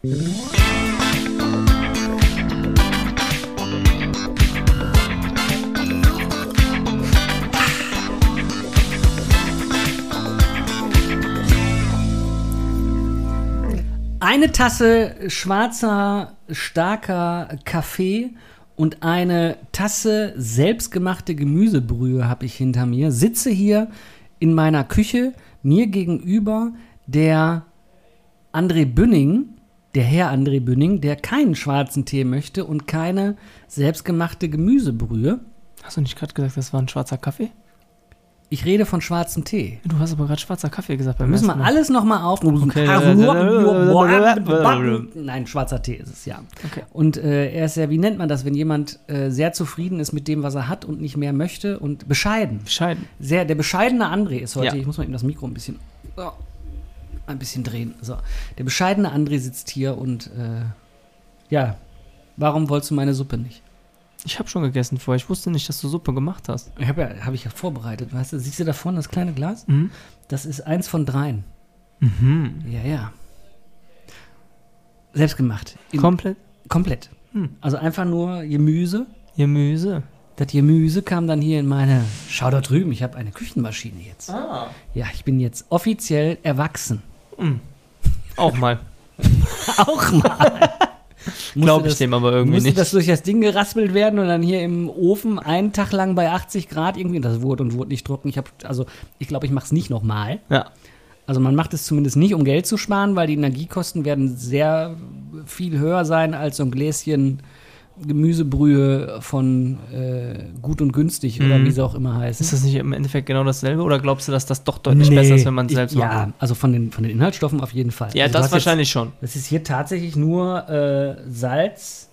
Eine Tasse schwarzer, starker Kaffee und eine Tasse selbstgemachte Gemüsebrühe habe ich hinter mir. Sitze hier in meiner Küche, mir gegenüber der André Bünning, der Herr André Bünning, der keinen schwarzen Tee möchte und keine selbstgemachte Gemüsebrühe. Hast du nicht gerade gesagt, das war ein schwarzer Kaffee? Ich rede von schwarzem Tee. Du hast aber gerade schwarzer Kaffee gesagt. Wir Beim müssen wir Mal. alles nochmal auf. Okay. Nein, schwarzer Tee ist es, ja. Okay. Und äh, er ist ja, wie nennt man das, wenn jemand äh, sehr zufrieden ist mit dem, was er hat und nicht mehr möchte und bescheiden. Bescheiden. Sehr, der bescheidene André ist heute, Ja. ich muss mal eben das Mikro ein bisschen, so, ein bisschen drehen. So. Der bescheidene André sitzt hier und, äh, ja, warum wolltest du meine Suppe nicht? Ich habe schon gegessen vorher. Ich wusste nicht, dass du Suppe gemacht hast. Ich habe ja, habe ich ja vorbereitet, weißt du, siehst du da vorne das kleine Glas? Mhm. Das ist eins von dreien. Mhm. Ja, ja. Selbstgemacht. Komplett komplett. Hm. Also einfach nur Gemüse. Gemüse. Das Gemüse kam dann hier in meine. Schau da drüben, ich habe eine Küchenmaschine jetzt. Ah. Ja, ich bin jetzt offiziell erwachsen. Auch mal. Auch mal. Glaube ich das- dem aber irgendwie Musste nicht. das durch das Ding geraspelt werden und dann hier im Ofen einen Tag lang bei 80 Grad irgendwie. Das wurde und wurde nicht trocken. Ich habe, also ich glaube, ich mache es nicht nochmal. ja. Also man macht es zumindest nicht, um Geld zu sparen, weil die Energiekosten werden sehr viel höher sein als so ein Gläschen Gemüsebrühe von äh, gut und günstig oder Mhm. wie sie auch immer heißt. Ist das nicht im Endeffekt genau dasselbe oder glaubst du, dass das doch deutlich besser ist, wenn man es ich- selbst Ja, macht? also von den, von den Inhaltsstoffen auf jeden Fall. Ja, also das wahrscheinlich schon. Jetzt, das ist hier tatsächlich nur äh, Salz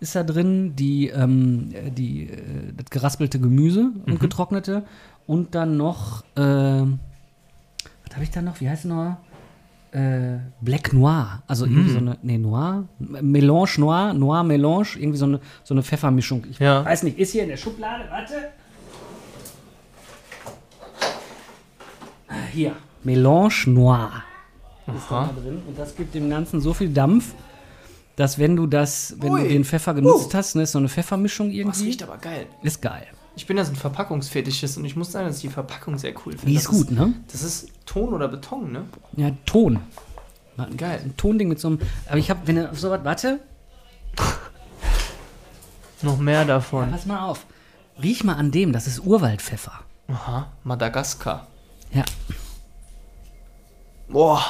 ist da drin, die, ähm, die, äh, das geraspelte Gemüse Mhm. und getrocknete und dann noch, äh, was habe ich da noch? Wie heißt es noch? Äh, Black Noir, also Mhm. irgendwie so eine, nee, Noir, Melange Noir, Noir Melange, irgendwie so eine, so eine Pfeffermischung. Ich Ja. weiß nicht, ist hier in der Schublade, warte. Ah, Hier, Melange Noir ist da drin und das gibt dem Ganzen so viel Dampf, dass wenn du das, wenn Ui. du den Pfeffer genutzt hast, ne, ist so eine Pfeffermischung Oh, das irgendwie, riecht aber geil. ist geil. Ich bin ja so ein Verpackungsfetischist und ich muss sagen, dass ich die Verpackung sehr cool finde. Die ist Das gut, ne? Das ist Ton oder Beton, ne? Ja, Ton. Geil. Ein Tonding mit so einem, aber ich habe, wenn du auf so was, warte, Noch mehr davon. pass mal auf. Riech mal an dem, das ist Urwaldpfeffer. Aha, Madagaskar. Ja, Boah,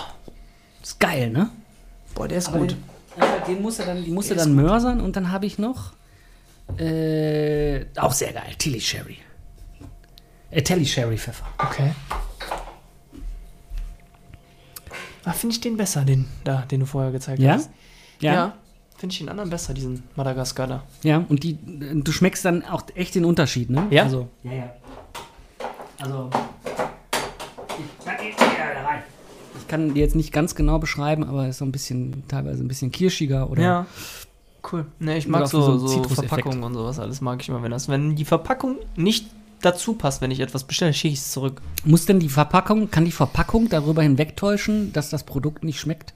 ist geil, ne? boah, der ist Aber gut. Den, aber den musst du dann, die musst du dann ist mörsern und dann habe ich noch, äh, auch sehr geil, Tilly Sherry. Äh, Telly Sherry Pfeffer. Okay. Ah, finde ich den besser, den da, den du vorher gezeigt Ja? hast. Ja. Finde ich den anderen besser, diesen Madagaskar da. Ja, und die, du schmeckst dann auch echt den Unterschied, ne? Ja? Also, ja, ja. Also, ich kann, ja, da rein. ich kann dir jetzt nicht ganz genau beschreiben, aber es ist so ein bisschen, teilweise ein bisschen kirschiger oder. Ja. Cool. Ne, ich mag so, so. Verpackungen und sowas alles mag ich immer, wenn das. Wenn die Verpackung nicht dazu passt, wenn ich etwas bestelle, schicke ich es zurück. Muss denn die Verpackung, kann die Verpackung darüber hinwegtäuschen, dass das Produkt nicht schmeckt?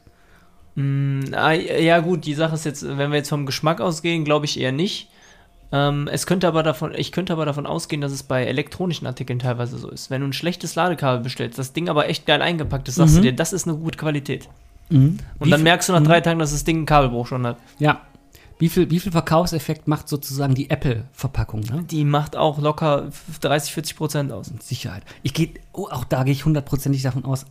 Mm, ah, ja, gut, die Sache ist jetzt, wenn wir jetzt vom Geschmack ausgehen, glaube ich eher nicht. Ähm, es könnte aber davon, ich könnte aber davon ausgehen, dass es bei elektronischen Artikeln teilweise so ist. Wenn du ein schlechtes Ladekabel bestellst, das Ding aber echt geil eingepackt ist, sagst Mhm. du dir, das ist eine gute Qualität. Mhm. Und dann merkst du nach drei Tagen, dass das Ding einen Kabelbruch schon hat. Ja. Wie viel, wie viel Verkaufseffekt macht sozusagen die Apple-Verpackung, ne? Die macht auch locker 30, 40 Prozent aus. Mit Sicherheit. Ich gehe, oh, auch da gehe ich hundertprozentig davon aus.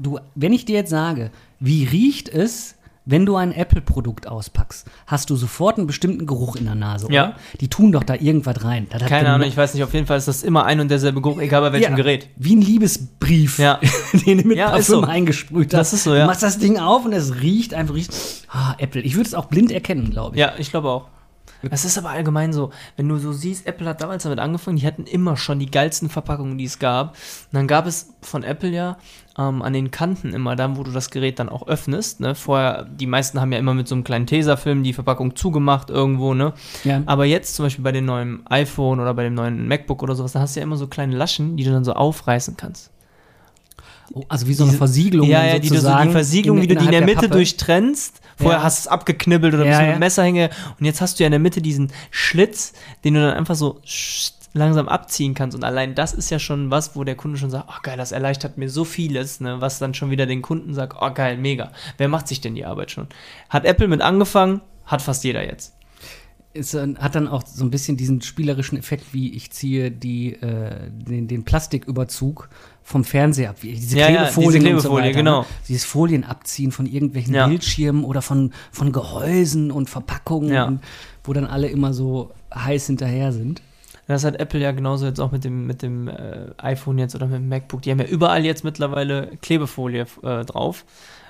Du, wenn ich dir jetzt sage, wie riecht es, wenn du ein Apple-Produkt auspackst, hast du sofort einen bestimmten Geruch in der Nase, Ja. oder? Die tun doch da irgendwas rein. Das Keine genau- Ahnung, ich weiß nicht, auf jeden Fall ist das immer ein und derselbe Geruch, egal bei welchem Ja, Gerät. Wie ein Liebesbrief, Ja. den du mit Ja, Parfüm so. eingesprüht hast. Das ist so, ja. Du machst das Ding auf und es riecht einfach riecht. Ah, Apple. Ich würde es auch blind erkennen, glaube ich. Ja, ich glaube auch. Es ist aber allgemein so, wenn du so siehst, Apple hat damals damit angefangen, die hatten immer schon die geilsten Verpackungen, die es gab. Und dann gab es von Apple ja ähm, an den Kanten immer dann, wo du das Gerät dann auch öffnest. Ne? Vorher, die meisten haben ja immer mit so einem kleinen Tesafilm die Verpackung zugemacht irgendwo, ne? Ja. Aber jetzt zum Beispiel bei dem neuen iPhone oder bei dem neuen MacBook oder sowas, da hast du ja immer so kleine Laschen, die du dann so aufreißen kannst. Oh, also wie so eine Versiegelung. Ja, ja, die du so die Versiegelung, in- wie du die in der Mitte Pappe. durchtrennst Vorher Ja. hast du es abgeknibbelt oder Ja, bist mit ja. dem Messerhänge und jetzt hast du ja in der Mitte diesen Schlitz, den du dann einfach so langsam abziehen kannst. Und allein das ist ja schon was, wo der Kunde schon sagt, oh geil, das erleichtert mir so vieles, ne? was dann schon wieder den Kunden sagt, oh geil, mega. Wer macht sich denn die Arbeit schon? Hat Apple mit angefangen, hat fast jeder jetzt. äh, hat dann auch so ein bisschen diesen spielerischen Effekt, wie ich ziehe die, äh, den, den Plastiküberzug vom Fernseher ab. Wie diese Ja, ja, Klebefolien diese und so Klebefolie, weiter, genau. Ne? Dieses Folien abziehen von irgendwelchen Ja. Bildschirmen oder von, von Gehäusen und Verpackungen, Ja. und, wo dann alle immer so heiß hinterher sind. Das hat Apple ja genauso jetzt auch mit dem, mit dem äh, iPhone jetzt oder mit dem MacBook. Die haben ja überall jetzt mittlerweile Klebefolie äh, drauf.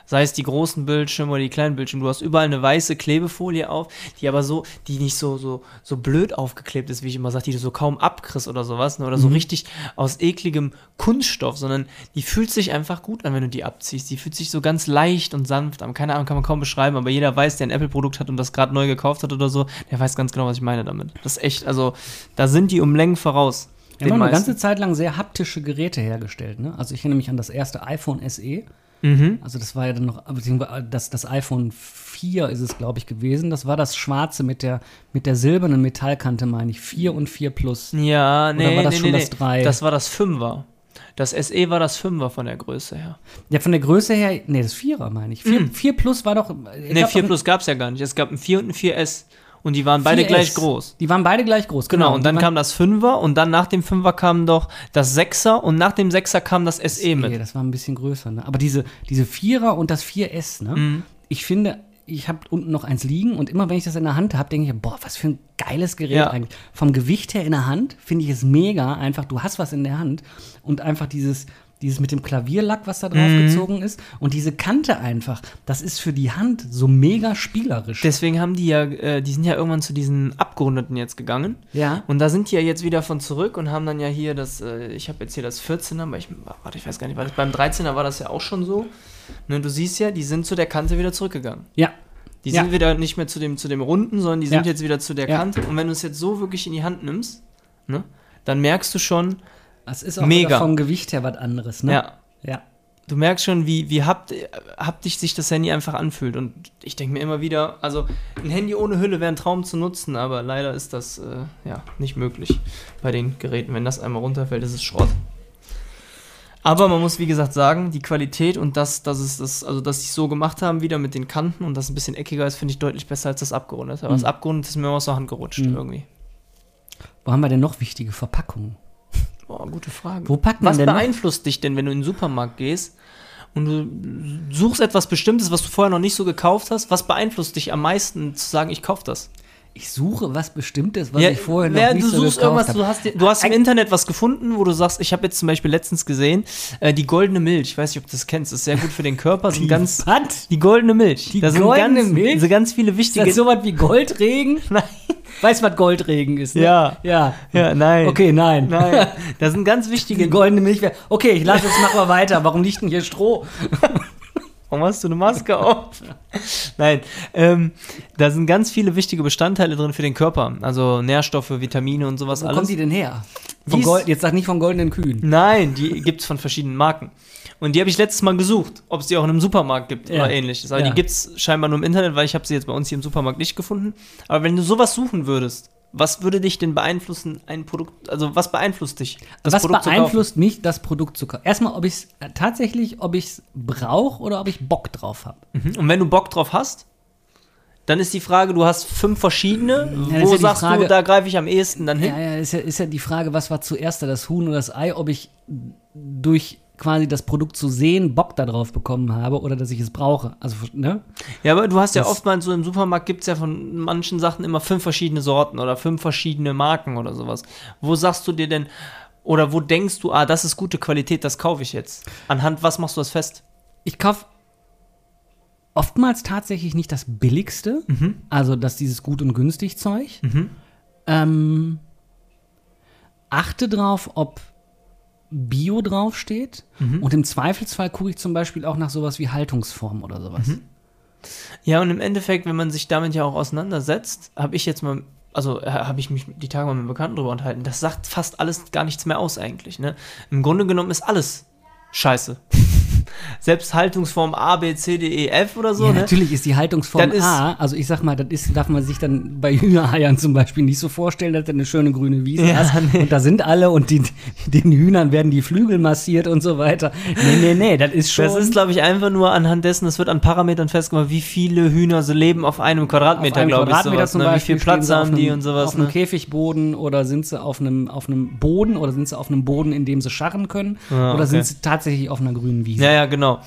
Sei es die großen Bildschirme oder die kleinen Bildschirme. Du hast überall eine weiße Klebefolie auf, die aber so, die nicht so, so, so blöd aufgeklebt ist, wie ich immer sage, die du so kaum abkriegst oder sowas, ne? oder so richtig aus ekligem Kunststoff, sondern die fühlt sich einfach gut an, wenn du die abziehst. Die fühlt sich so ganz leicht und sanft an. Keine Ahnung, kann man kaum beschreiben, aber jeder weiß, der ein Apple-Produkt hat und das gerade neu gekauft hat oder so, der weiß ganz genau, was ich meine damit. Das ist echt, also, da sind die um Längen voraus. Wir haben eine ganze Zeit lang sehr haptische Geräte hergestellt. Ne? Also ich erinnere mich an das erste iPhone SE. Mhm. Also das war ja dann noch, beziehungsweise das, das iPhone 4 ist es, glaube ich, gewesen. Das war das schwarze mit der, mit der silbernen Metallkante, meine ich. 4 und 4 Plus. Ja, nee, war das nee, schon nee, das nee. drei? Das war das Fünfer. Das SE war das Fünfer von der Größe her. Ja, von der Größe her, nee, das Vierer meine ich. 4, 4 Plus war doch. Nee, glaub, 4 auch- Plus gab es ja gar nicht. Es gab ein 4 und ein 4S. Und die waren beide 4S. gleich groß. Die waren beide gleich groß, genau. Genau, und dann kam das Fünfer und dann nach dem Fünfer kam doch das Sechser und nach dem Sechser kam das SE mit. nee, das war ein bisschen größer. Ne? Aber diese, diese Vierer und das 4S, ne? Mhm. Ich finde, ich habe unten noch eins liegen und immer wenn ich das in der Hand habe, denke ich, boah, was für ein geiles Gerät Ja. eigentlich. Vom Gewicht her in der Hand finde ich es mega. Einfach, du hast was in der Hand und einfach dieses, dieses mit dem Klavierlack, was da drauf Mhm. gezogen ist und diese Kante einfach, das ist für die Hand so mega spielerisch. Deswegen haben die ja, äh, die sind ja irgendwann zu diesen Abgerundeten jetzt gegangen. ja. Und da sind die ja jetzt wieder von zurück und haben dann ja hier das, äh, ich habe jetzt hier das 14er, aber ich, warte, ich weiß gar nicht, war das, beim 13er war das ja auch schon so. Ne, du siehst ja, die sind zu der Kante wieder zurückgegangen. Ja. Die Ja. sind wieder nicht mehr zu dem, zu dem Runden, sondern die sind Ja. jetzt wieder zu der Ja. Kante. Und wenn du es jetzt so wirklich in die Hand nimmst, ne, dann merkst du schon, Das ist auch Mega. vom Gewicht her was anderes, ne? ja, Ja. du merkst schon, wie, wie hapt, haptisch sich das Handy einfach anfühlt. Und ich denke mir immer wieder, also ein Handy ohne Hülle wäre ein Traum zu nutzen, aber leider ist das äh, ja nicht möglich bei den Geräten. Wenn das einmal runterfällt, ist es Schrott. Aber man muss, wie gesagt, sagen, die Qualität und das, dass es das, also dass sie es so gemacht haben, wieder mit den Kanten und das ein bisschen eckiger ist, finde ich deutlich besser als das abgerundete. Aber das Mhm. abgerundete ist mir aus der Hand gerutscht Mhm. irgendwie. Wo haben wir denn noch wichtige Verpackungen? Boah, gute Frage. Wo packt man Was denn noch? beeinflusst dich denn, wenn du in den Supermarkt gehst und du suchst etwas Bestimmtes, was du vorher noch nicht so gekauft hast? Was beeinflusst dich am meisten zu sagen, ich kaufe das? Ich suche was Bestimmtes, was ich vorher noch wer- nicht du so suchst irgendwas, habe. du hast, du hast im Internet was gefunden, wo du sagst, ich habe jetzt zum Beispiel letztens gesehen, äh, die goldene Milch. Ich weiß nicht, ob du das kennst, das ist sehr gut für den Körper. Sind ganz, die goldene Milch. Die da sind goldene ganz, Milch? So ganz viele Ist wichtige. das sowas wie Goldregen? Nein. Weißt du, was Goldregen ist? Ne? Ja. Ja. Ja, nein. Okay, nein. Nein, da sind ganz Die wichtige. goldene Milch. Okay, ich lasse es, mach mal weiter. Warum liegt denn hier Stroh? Warum hast du eine Maske auf? Nein, ähm, da sind ganz viele wichtige Bestandteile drin für den Körper. Also Nährstoffe, Vitamine und sowas Wo alles. kommt die denn her? Von Gold, jetzt sag nicht von goldenen Kühen. Nein, die gibt es von verschiedenen Marken. Und die habe ich letztes Mal gesucht, ob es die auch in einem Supermarkt gibt Ja. oder ähnliches. Aber Ja. die gibt es scheinbar nur im Internet, weil ich habe sie jetzt bei uns hier im Supermarkt nicht gefunden. Aber wenn du sowas suchen würdest, was würde dich denn beeinflussen, ein Produkt, also was beeinflusst dich? was Produkt beeinflusst mich, das Produkt zu kaufen? Erstmal, ob ich es tatsächlich, ob ich es brauche oder ob ich Bock drauf habe. Mhm. Und wenn du Bock drauf hast, dann ist die Frage, du hast fünf verschiedene, Ja, wo ja sagst Frage- du, da greife ich am ehesten dann hin? Ja, ja, ist ja, ist ja die Frage, was war zuerst da, das Huhn oder das Ei, ob ich durch quasi das Produkt zu sehen Bock darauf bekommen habe oder dass ich es brauche. Also, ne? Ja, aber du hast ja Das- oftmals so im Supermarkt gibt es ja von manchen Sachen immer fünf verschiedene Sorten oder fünf verschiedene Marken oder sowas. Wo sagst du dir denn, oder wo denkst du, ah, das ist gute Qualität, das kaufe ich jetzt? Anhand was machst du das fest? Ich kaufe oftmals tatsächlich nicht das billigste, also das dieses gut und günstig Zeug. Ähm, achte drauf, ob Bio draufsteht. Und im Zweifelsfall gucke ich zum Beispiel auch nach sowas wie Haltungsform oder sowas. Ja, und im Endeffekt, wenn man sich damit ja auch auseinandersetzt, habe ich jetzt mal, also äh, habe ich mich die Tage mal mit Bekannten drüber unterhalten, das sagt fast alles gar nichts mehr aus eigentlich. Ne? Im Grunde genommen ist alles scheiße. Selbst Haltungsform A, B, C, D, E, F oder so. ja, ne? natürlich ist die Haltungsform ist- A, also ich sag mal, das ist, darf man sich dann bei Hühnereiern zum Beispiel nicht so vorstellen, dass du eine schöne grüne Wiese Ja, hast nee. und da sind alle und die, den Hühnern werden die Flügel massiert und so weiter. Nee, nee, nee, das ist schon Das ist, glaube ich, einfach nur anhand dessen, es wird an Parametern festgemacht, wie viele Hühner so leben auf einem Quadratmeter, glaube ich. Sowas, zum ne? Wie viel Platz haben die einem- und sowas. Auf einem Ne? Käfigboden oder sind sie auf einem, auf einem Boden oder sind sie auf einem Boden, in dem sie scharren können Ah, oder okay. sind sie tatsächlich auf einer grünen Wiese? Ja, ja, genau.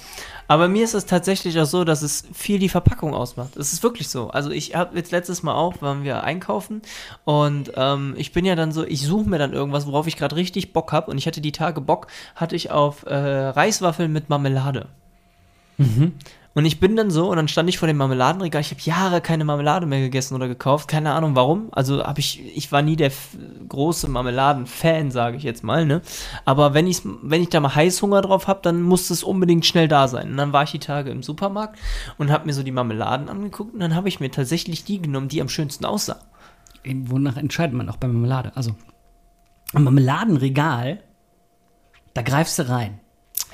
Aber mir ist es tatsächlich auch so, dass es viel die Verpackung ausmacht. Es ist wirklich so. Also ich habe jetzt letztes Mal auch, waren wir einkaufen und ähm, ich bin ja dann so, ich suche mir dann irgendwas, worauf ich gerade richtig Bock habe und ich hatte die Tage Bock, hatte ich auf äh, Reiswaffeln mit Marmelade. Und ich bin dann so und dann stand ich vor dem Marmeladenregal. Ich habe Jahre keine Marmelade mehr gegessen oder gekauft. Keine Ahnung warum. Also habe ich, ich war nie der große Marmeladen-Fan, sage ich jetzt mal. Ne? Aber wenn ich, wenn ich da mal Heißhunger drauf habe, dann muss es unbedingt schnell da sein. Und dann war ich die Tage im Supermarkt und habe mir so die Marmeladen angeguckt und dann habe ich mir tatsächlich die genommen, die am schönsten aussah. Wonach entscheidet man auch bei Marmelade? Also, am Marmeladenregal, da greifst du rein.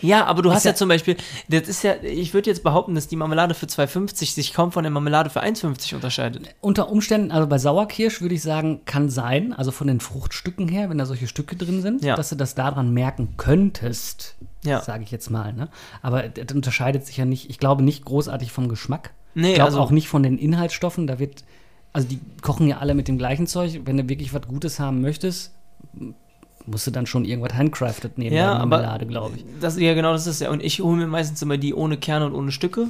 Ja, aber du hast ja- ja, zum Beispiel, das ist ja, ich würde jetzt behaupten, dass die Marmelade für 2,50 sich kaum von der Marmelade für 1,50 unterscheidet. Unter Umständen, also bei Sauerkirsch würde ich sagen, kann sein, also von den Fruchtstücken her, wenn da solche Stücke drin sind, Ja. dass du das daran merken könntest, Ja. sage ich jetzt mal. Ne? Aber das unterscheidet sich ja nicht, ich glaube nicht großartig vom Geschmack. Nee, ich glaube also- auch nicht von den Inhaltsstoffen. Da wird, also die kochen ja alle mit dem gleichen Zeug. Wenn du wirklich was Gutes haben möchtest, musst du dann schon irgendwas handcrafted nehmen Ja, bei Marmelade, glaube ich. Das, ja, genau, das ist ja. Und ich hole mir meistens immer die ohne Kerne und ohne Stücke.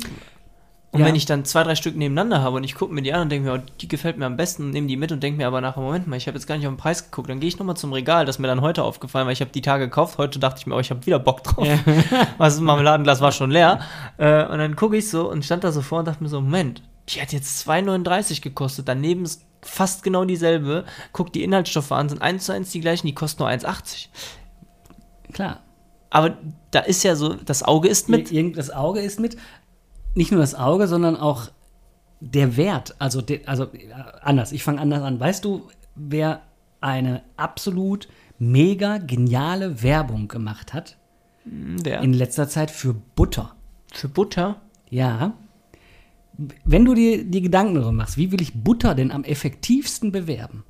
Und Ja. wenn ich dann zwei, drei Stück nebeneinander habe und ich gucke mir die an und denke mir, oh, die gefällt mir am besten und nehme die mit und denke mir aber nachher, Moment mal, ich habe jetzt gar nicht auf den Preis geguckt. Dann gehe ich nochmal zum Regal, das ist mir dann heute aufgefallen, weil ich habe die Tage gekauft. Heute dachte ich mir, oh, ich habe wieder Bock drauf. Was ein Marmeladenglas war schon leer. Äh, und dann gucke ich so und stand da so vor und dachte mir so, Moment, die hat jetzt 2,39 gekostet. Daneben ist fast genau dieselbe. Guck die Inhaltsstoffe an, sind eins zu eins die gleichen, die kosten nur 1,80. Klar. Aber da ist ja so, das Auge ist mit. Irgend, das Auge ist mit. Nicht nur das Auge, sondern auch der Wert. Also, der, also äh, anders. Ich fange anders an. Weißt du, wer eine absolut mega geniale Werbung gemacht hat Wer? in letzter Zeit für Butter? Für Butter? Ja. Wenn du dir die Gedanken darüber machst, wie will ich Butter denn am effektivsten bewerben?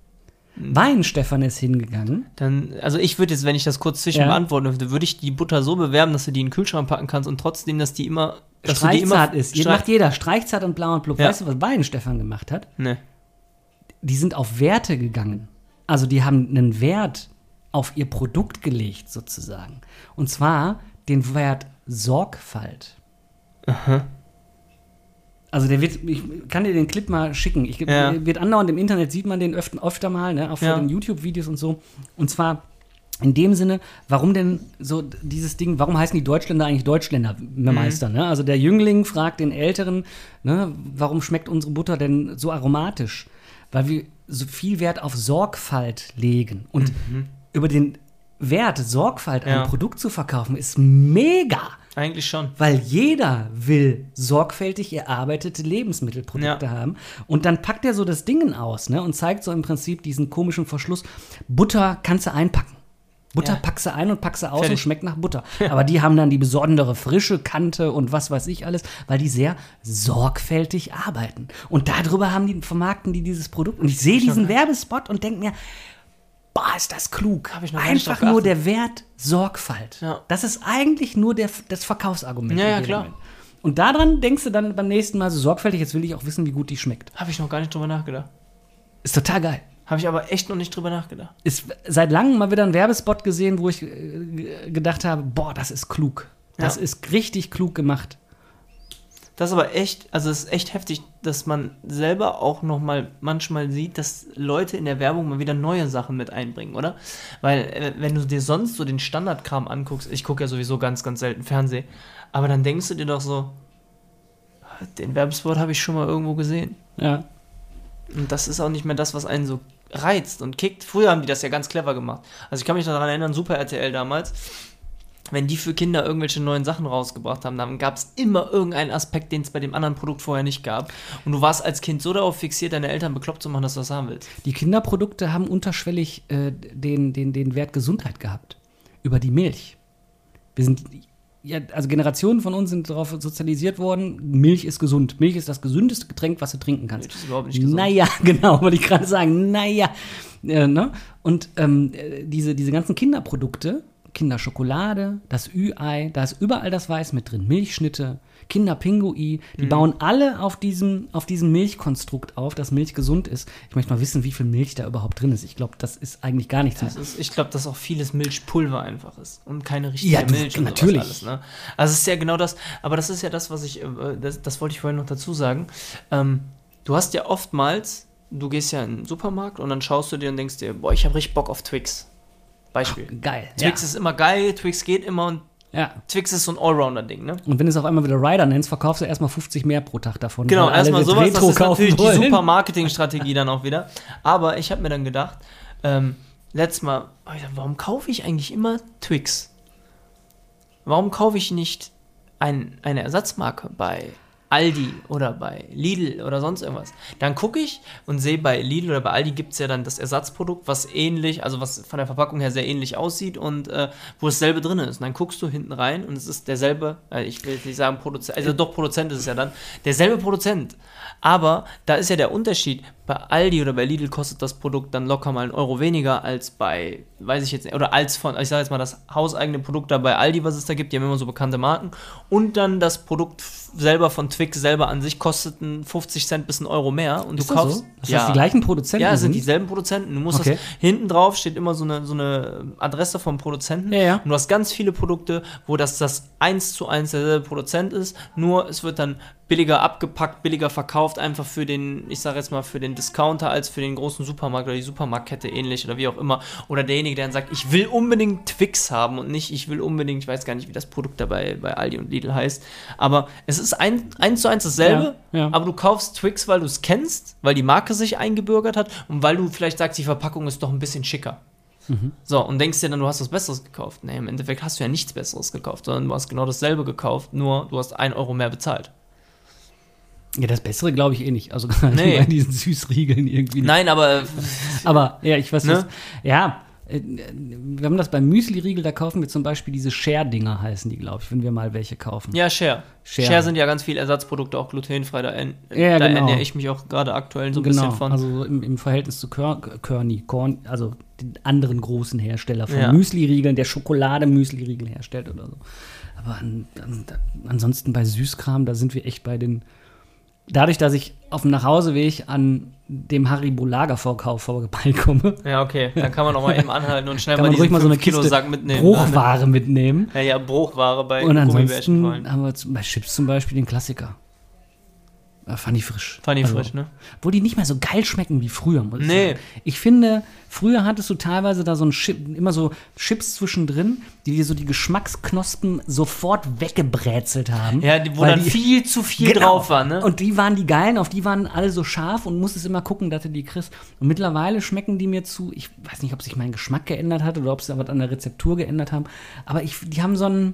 Weinstefan ist hingegangen. Dann, also ich würde jetzt, wenn ich das kurz zwischen Ja. beantworten dürfte, würde ich die Butter so bewerben, dass du die in den Kühlschrank packen kannst und trotzdem, dass die immer, dass du die immer Streichzart ist. Streich- macht jeder Streichzart und blau und blub. Ja. Weißt du, was Weinstefan gemacht hat? Ne. die sind auf Werte gegangen. Also die haben einen Wert auf ihr Produkt gelegt, sozusagen. Und zwar den Wert Sorgfalt. Also der wird, ich kann dir den Clip mal schicken. Ich, Ja. Wird andauernd im Internet, sieht man den öfter, öfter mal, ne, auch vor Ja. den YouTube-Videos und so. Und zwar in dem Sinne, warum denn so dieses Ding, warum heißen die Deutschländer eigentlich Deutschländermeister? Ne? Also der Jüngling fragt den Älteren, ne, warum schmeckt unsere Butter denn so aromatisch? Weil wir so viel Wert auf Sorgfalt legen. Und über den Wert, Sorgfalt, Ja. ein Produkt zu verkaufen, ist mega. Eigentlich schon. Weil jeder will sorgfältig erarbeitete Lebensmittelprodukte Ja. haben. Und dann packt er so das Ding aus ne, und zeigt so im Prinzip diesen komischen Verschluss. Butter kannst du einpacken. Butter Ja. packst du ein und packst sie aus und Fertig. schmeckt nach Butter. Aber die haben dann die besondere frische Kante und was weiß ich alles, weil die sehr sorgfältig arbeiten. Und darüber haben die, vermarkten die dieses Produkt. Und ich sehe diesen Werbespot und denke mir, boah, ist das klug. Hab ich noch Einfach nur der Wert Sorgfalt. Ja. Das ist eigentlich nur der, das Verkaufsargument. Ja, ja, klar. Moment. Und daran denkst du dann beim nächsten Mal so sorgfältig, jetzt will ich auch wissen, wie gut die schmeckt. Habe ich noch gar nicht drüber nachgedacht. Ist total geil. Habe ich aber echt noch nicht drüber nachgedacht. Ist seit langem mal wieder ein Werbespot gesehen, wo ich äh, gedacht habe, boah, das ist klug. Das Ja. ist richtig klug gemacht. Das ist aber echt, also es ist echt heftig, dass man selber auch noch mal manchmal sieht, dass Leute in der Werbung mal wieder neue Sachen mit einbringen, oder? Weil äh, wenn du dir sonst so den Standardkram anguckst, ich gucke ja sowieso ganz, ganz selten Fernsehen, aber dann denkst du dir doch so, den Werbespot habe ich schon mal irgendwo gesehen. Ja. Und das ist auch nicht mehr das, was einen so reizt und kickt. Früher haben die das ja ganz clever gemacht. Also ich kann mich daran erinnern, Super RTL damals, wenn die für Kinder irgendwelche neuen Sachen rausgebracht haben, dann gab es immer irgendeinen Aspekt, den es bei dem anderen Produkt vorher nicht gab. Und du warst als Kind so darauf fixiert, deine Eltern bekloppt zu machen, dass du das haben willst. Die Kinderprodukte haben unterschwellig äh, den, den, den Wert Gesundheit gehabt. Über die Milch. Wir sind ja, also Generationen von uns sind darauf sozialisiert worden, Milch ist gesund. Milch ist das gesündeste Getränk, was du trinken kannst. Milch ist überhaupt nicht gesund. Naja, genau, wollte ich gerade sagen. Naja. Äh, ne? Und ähm, äh, diese, diese ganzen Kinderprodukte, Kinderschokolade, das Ü-Ei, da ist überall das Weiß mit drin. Milchschnitte, Kinderpingui, die bauen alle auf diesem, auf diesem Milchkonstrukt auf, dass Milch gesund ist. Ich möchte mal wissen, wie viel Milch da überhaupt drin ist. Ich glaube, das ist eigentlich gar nichts Das mehr. ist, ich glaube, dass auch vieles Milchpulver einfach ist und keine richtige Ja, du- Milch und natürlich. alles. Ne? Also es ist ja genau das, aber das ist ja das, was ich, äh, das, das wollte ich vorhin noch dazu sagen. Ähm, du hast ja oftmals, du gehst ja in den Supermarkt und dann schaust du dir und denkst dir, boah, ich habe richtig Bock auf Twix. Beispiel. Geil. Twix ja. ist immer geil, Twix geht immer und ja. Twix ist so ein Allrounder-Ding, ne? Und wenn du es auf einmal wieder Rider nennst, verkaufst du erstmal 50 mehr pro Tag davon. Genau, erstmal das sowas, das Retro ist kaufen natürlich die wollen. super Marketingstrategie dann auch wieder. Aber ich habe mir dann gedacht, ähm, letztes Mal, warum kaufe ich eigentlich immer Twix? Warum kaufe ich nicht ein, eine Ersatzmarke bei Aldi oder bei Lidl oder sonst irgendwas? Dann gucke ich und sehe bei Lidl oder bei Aldi gibt es ja dann das Ersatzprodukt, was ähnlich, also was von der Verpackung her sehr ähnlich aussieht und äh, wo dasselbe drin ist. Und dann guckst du hinten rein und es ist derselbe, äh, ich will jetzt nicht sagen Produzent, also doch Produzent ist es ja dann, derselbe Produzent. Aber da ist ja der Unterschied, bei Aldi oder bei Lidl kostet das Produkt dann locker mal einen Euro weniger als bei, weiß ich jetzt nicht, oder als von, ich sage jetzt mal das hauseigene Produkt da bei Aldi, was es da gibt, die haben immer so bekannte Marken. Und dann das Produkt selber von Twix selber an sich kostet einen 50 Cent bis einen Euro mehr. Und Ist du das kaufst. so? Das die gleichen Produzenten Ja, es sind sind? dieselben Produzenten. Du musst Okay. das hinten drauf steht immer so eine, so eine Adresse vom Produzenten. Ja, ja. Und du hast ganz viele Produkte, wo das das eins zu eins derselbe Produzent ist, nur es wird dann billiger abgepackt, billiger verkauft, einfach für den, ich sage jetzt mal, für den Discounter als für den großen Supermarkt oder die Supermarktkette ähnlich oder wie auch immer. Oder derjenige, der dann sagt, ich will unbedingt Twix haben und nicht, ich will unbedingt, ich weiß gar nicht, wie das Produkt dabei bei Aldi und Lidl heißt. Aber es ist ein, eins zu eins dasselbe, Ja, ja. aber du kaufst Twix, weil du es kennst, weil die Marke sich eingebürgert hat und weil du vielleicht sagst, die Verpackung ist doch ein bisschen schicker. So, und denkst dir dann, du hast was Besseres gekauft. Nee, im Endeffekt hast du ja nichts Besseres gekauft, sondern du hast genau dasselbe gekauft, nur du hast ein Euro mehr bezahlt. Ja, das Bessere glaube ich eh nicht. Also gerade Nee. bei diesen Süßriegeln irgendwie. nicht. Nein, aber Aber ja, ich weiß Ne? was. Ja, äh, wir haben das beim Müsli-Riegel, da kaufen wir zum Beispiel diese Share-Dinger, heißen die, glaube ich, wenn wir mal welche kaufen. ja, Share. Share. Share. sind ja ganz viele Ersatzprodukte, auch glutenfrei. Da, en- Ja, da genau. ernähre ich mich auch gerade aktuell so ein genau, bisschen von. also so im, im Verhältnis zu Kör Körny, Korn, also den anderen großen Hersteller von Ja. Müsli-Riegeln, der Schokolade-Müsli-Riegel herstellt oder so. Aber an, an, ansonsten bei Süßkram, da sind wir echt bei den. Dadurch, dass ich auf dem Nachhauseweg an dem Haribo-Lagervorkauf vorbeikomme, ja, okay. Dann kann man auch mal eben anhalten und schnell kann mal man ruhig mal so eine 5 Kilo Kiste Sack mitnehmen. Bruchware mitnehmen. Ja, ja, Bruchware bei Und ansonsten haben wir zum- bei Chips zum Beispiel den Klassiker. Äh, Funny frisch. Funny Also, frisch, ne? Wo die nicht mehr so geil schmecken wie früher, muss ich Nee. sagen. Ich finde, früher hattest du teilweise da so ein Chip, immer so Chips zwischendrin, die dir so die Geschmacksknospen sofort weggebrezelt haben. Ja, die, wo dann die- viel zu viel Genau. drauf war, ne? Und die waren die geilen, auf die waren alle so scharf und musstest immer gucken, dass du die kriegst. Und mittlerweile schmecken die mir zu, ich weiß nicht, ob sich mein Geschmack geändert hat oder ob sie was an der Rezeptur geändert haben, aber ich, die haben so einen,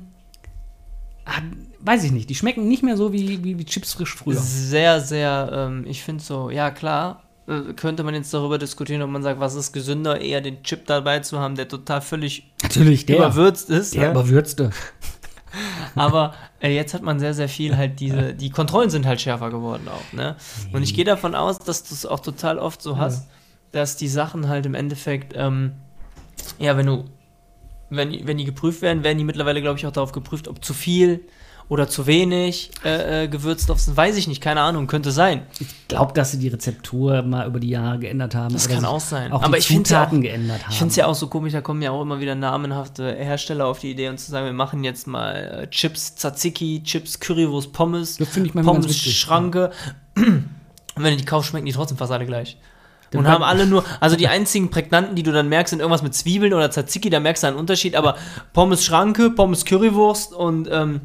weiß ich nicht, die schmecken nicht mehr so wie, wie, wie Chips frisch früher. Sehr, sehr, ähm, ich finde so, ja klar, äh, könnte man jetzt darüber diskutieren, ob man sagt, was ist gesünder, eher den Chip dabei zu haben, der total völlig Natürlich, der, überwürzt ist. der ne? überwürzte. Aber äh, jetzt hat man sehr, sehr viel halt diese, die Kontrollen sind halt schärfer geworden auch, ne? Und ich gehe davon aus, dass du es auch total oft so hast, dass die Sachen halt im Endeffekt, ähm, ja, wenn du, wenn, die- wenn die geprüft werden, werden die mittlerweile, glaube ich, auch darauf geprüft, ob zu viel oder zu wenig äh, äh, gewürzt drauf sind. Weiß ich nicht, keine Ahnung, könnte sein. Ich glaube, dass sie die Rezeptur mal über die Jahre geändert haben. Das kann auch sein. Auch Aber die ich find's ja geändert haben. Ich finde es ja auch so komisch, da kommen ja auch immer wieder namenhafte Hersteller auf die Idee und zu sagen, wir machen jetzt mal äh, Chips Tzatziki, Chips Currywurst Pommes, finde Pommes. Schranke. Und wenn du die kaufst, schmecken die trotzdem fast alle gleich. Und haben alle nur, also die einzigen Prägnanten, die du dann merkst, sind irgendwas mit Zwiebeln oder Tzatziki, da merkst du einen Unterschied, aber Pommes Schranke, Pommes Currywurst und ähm,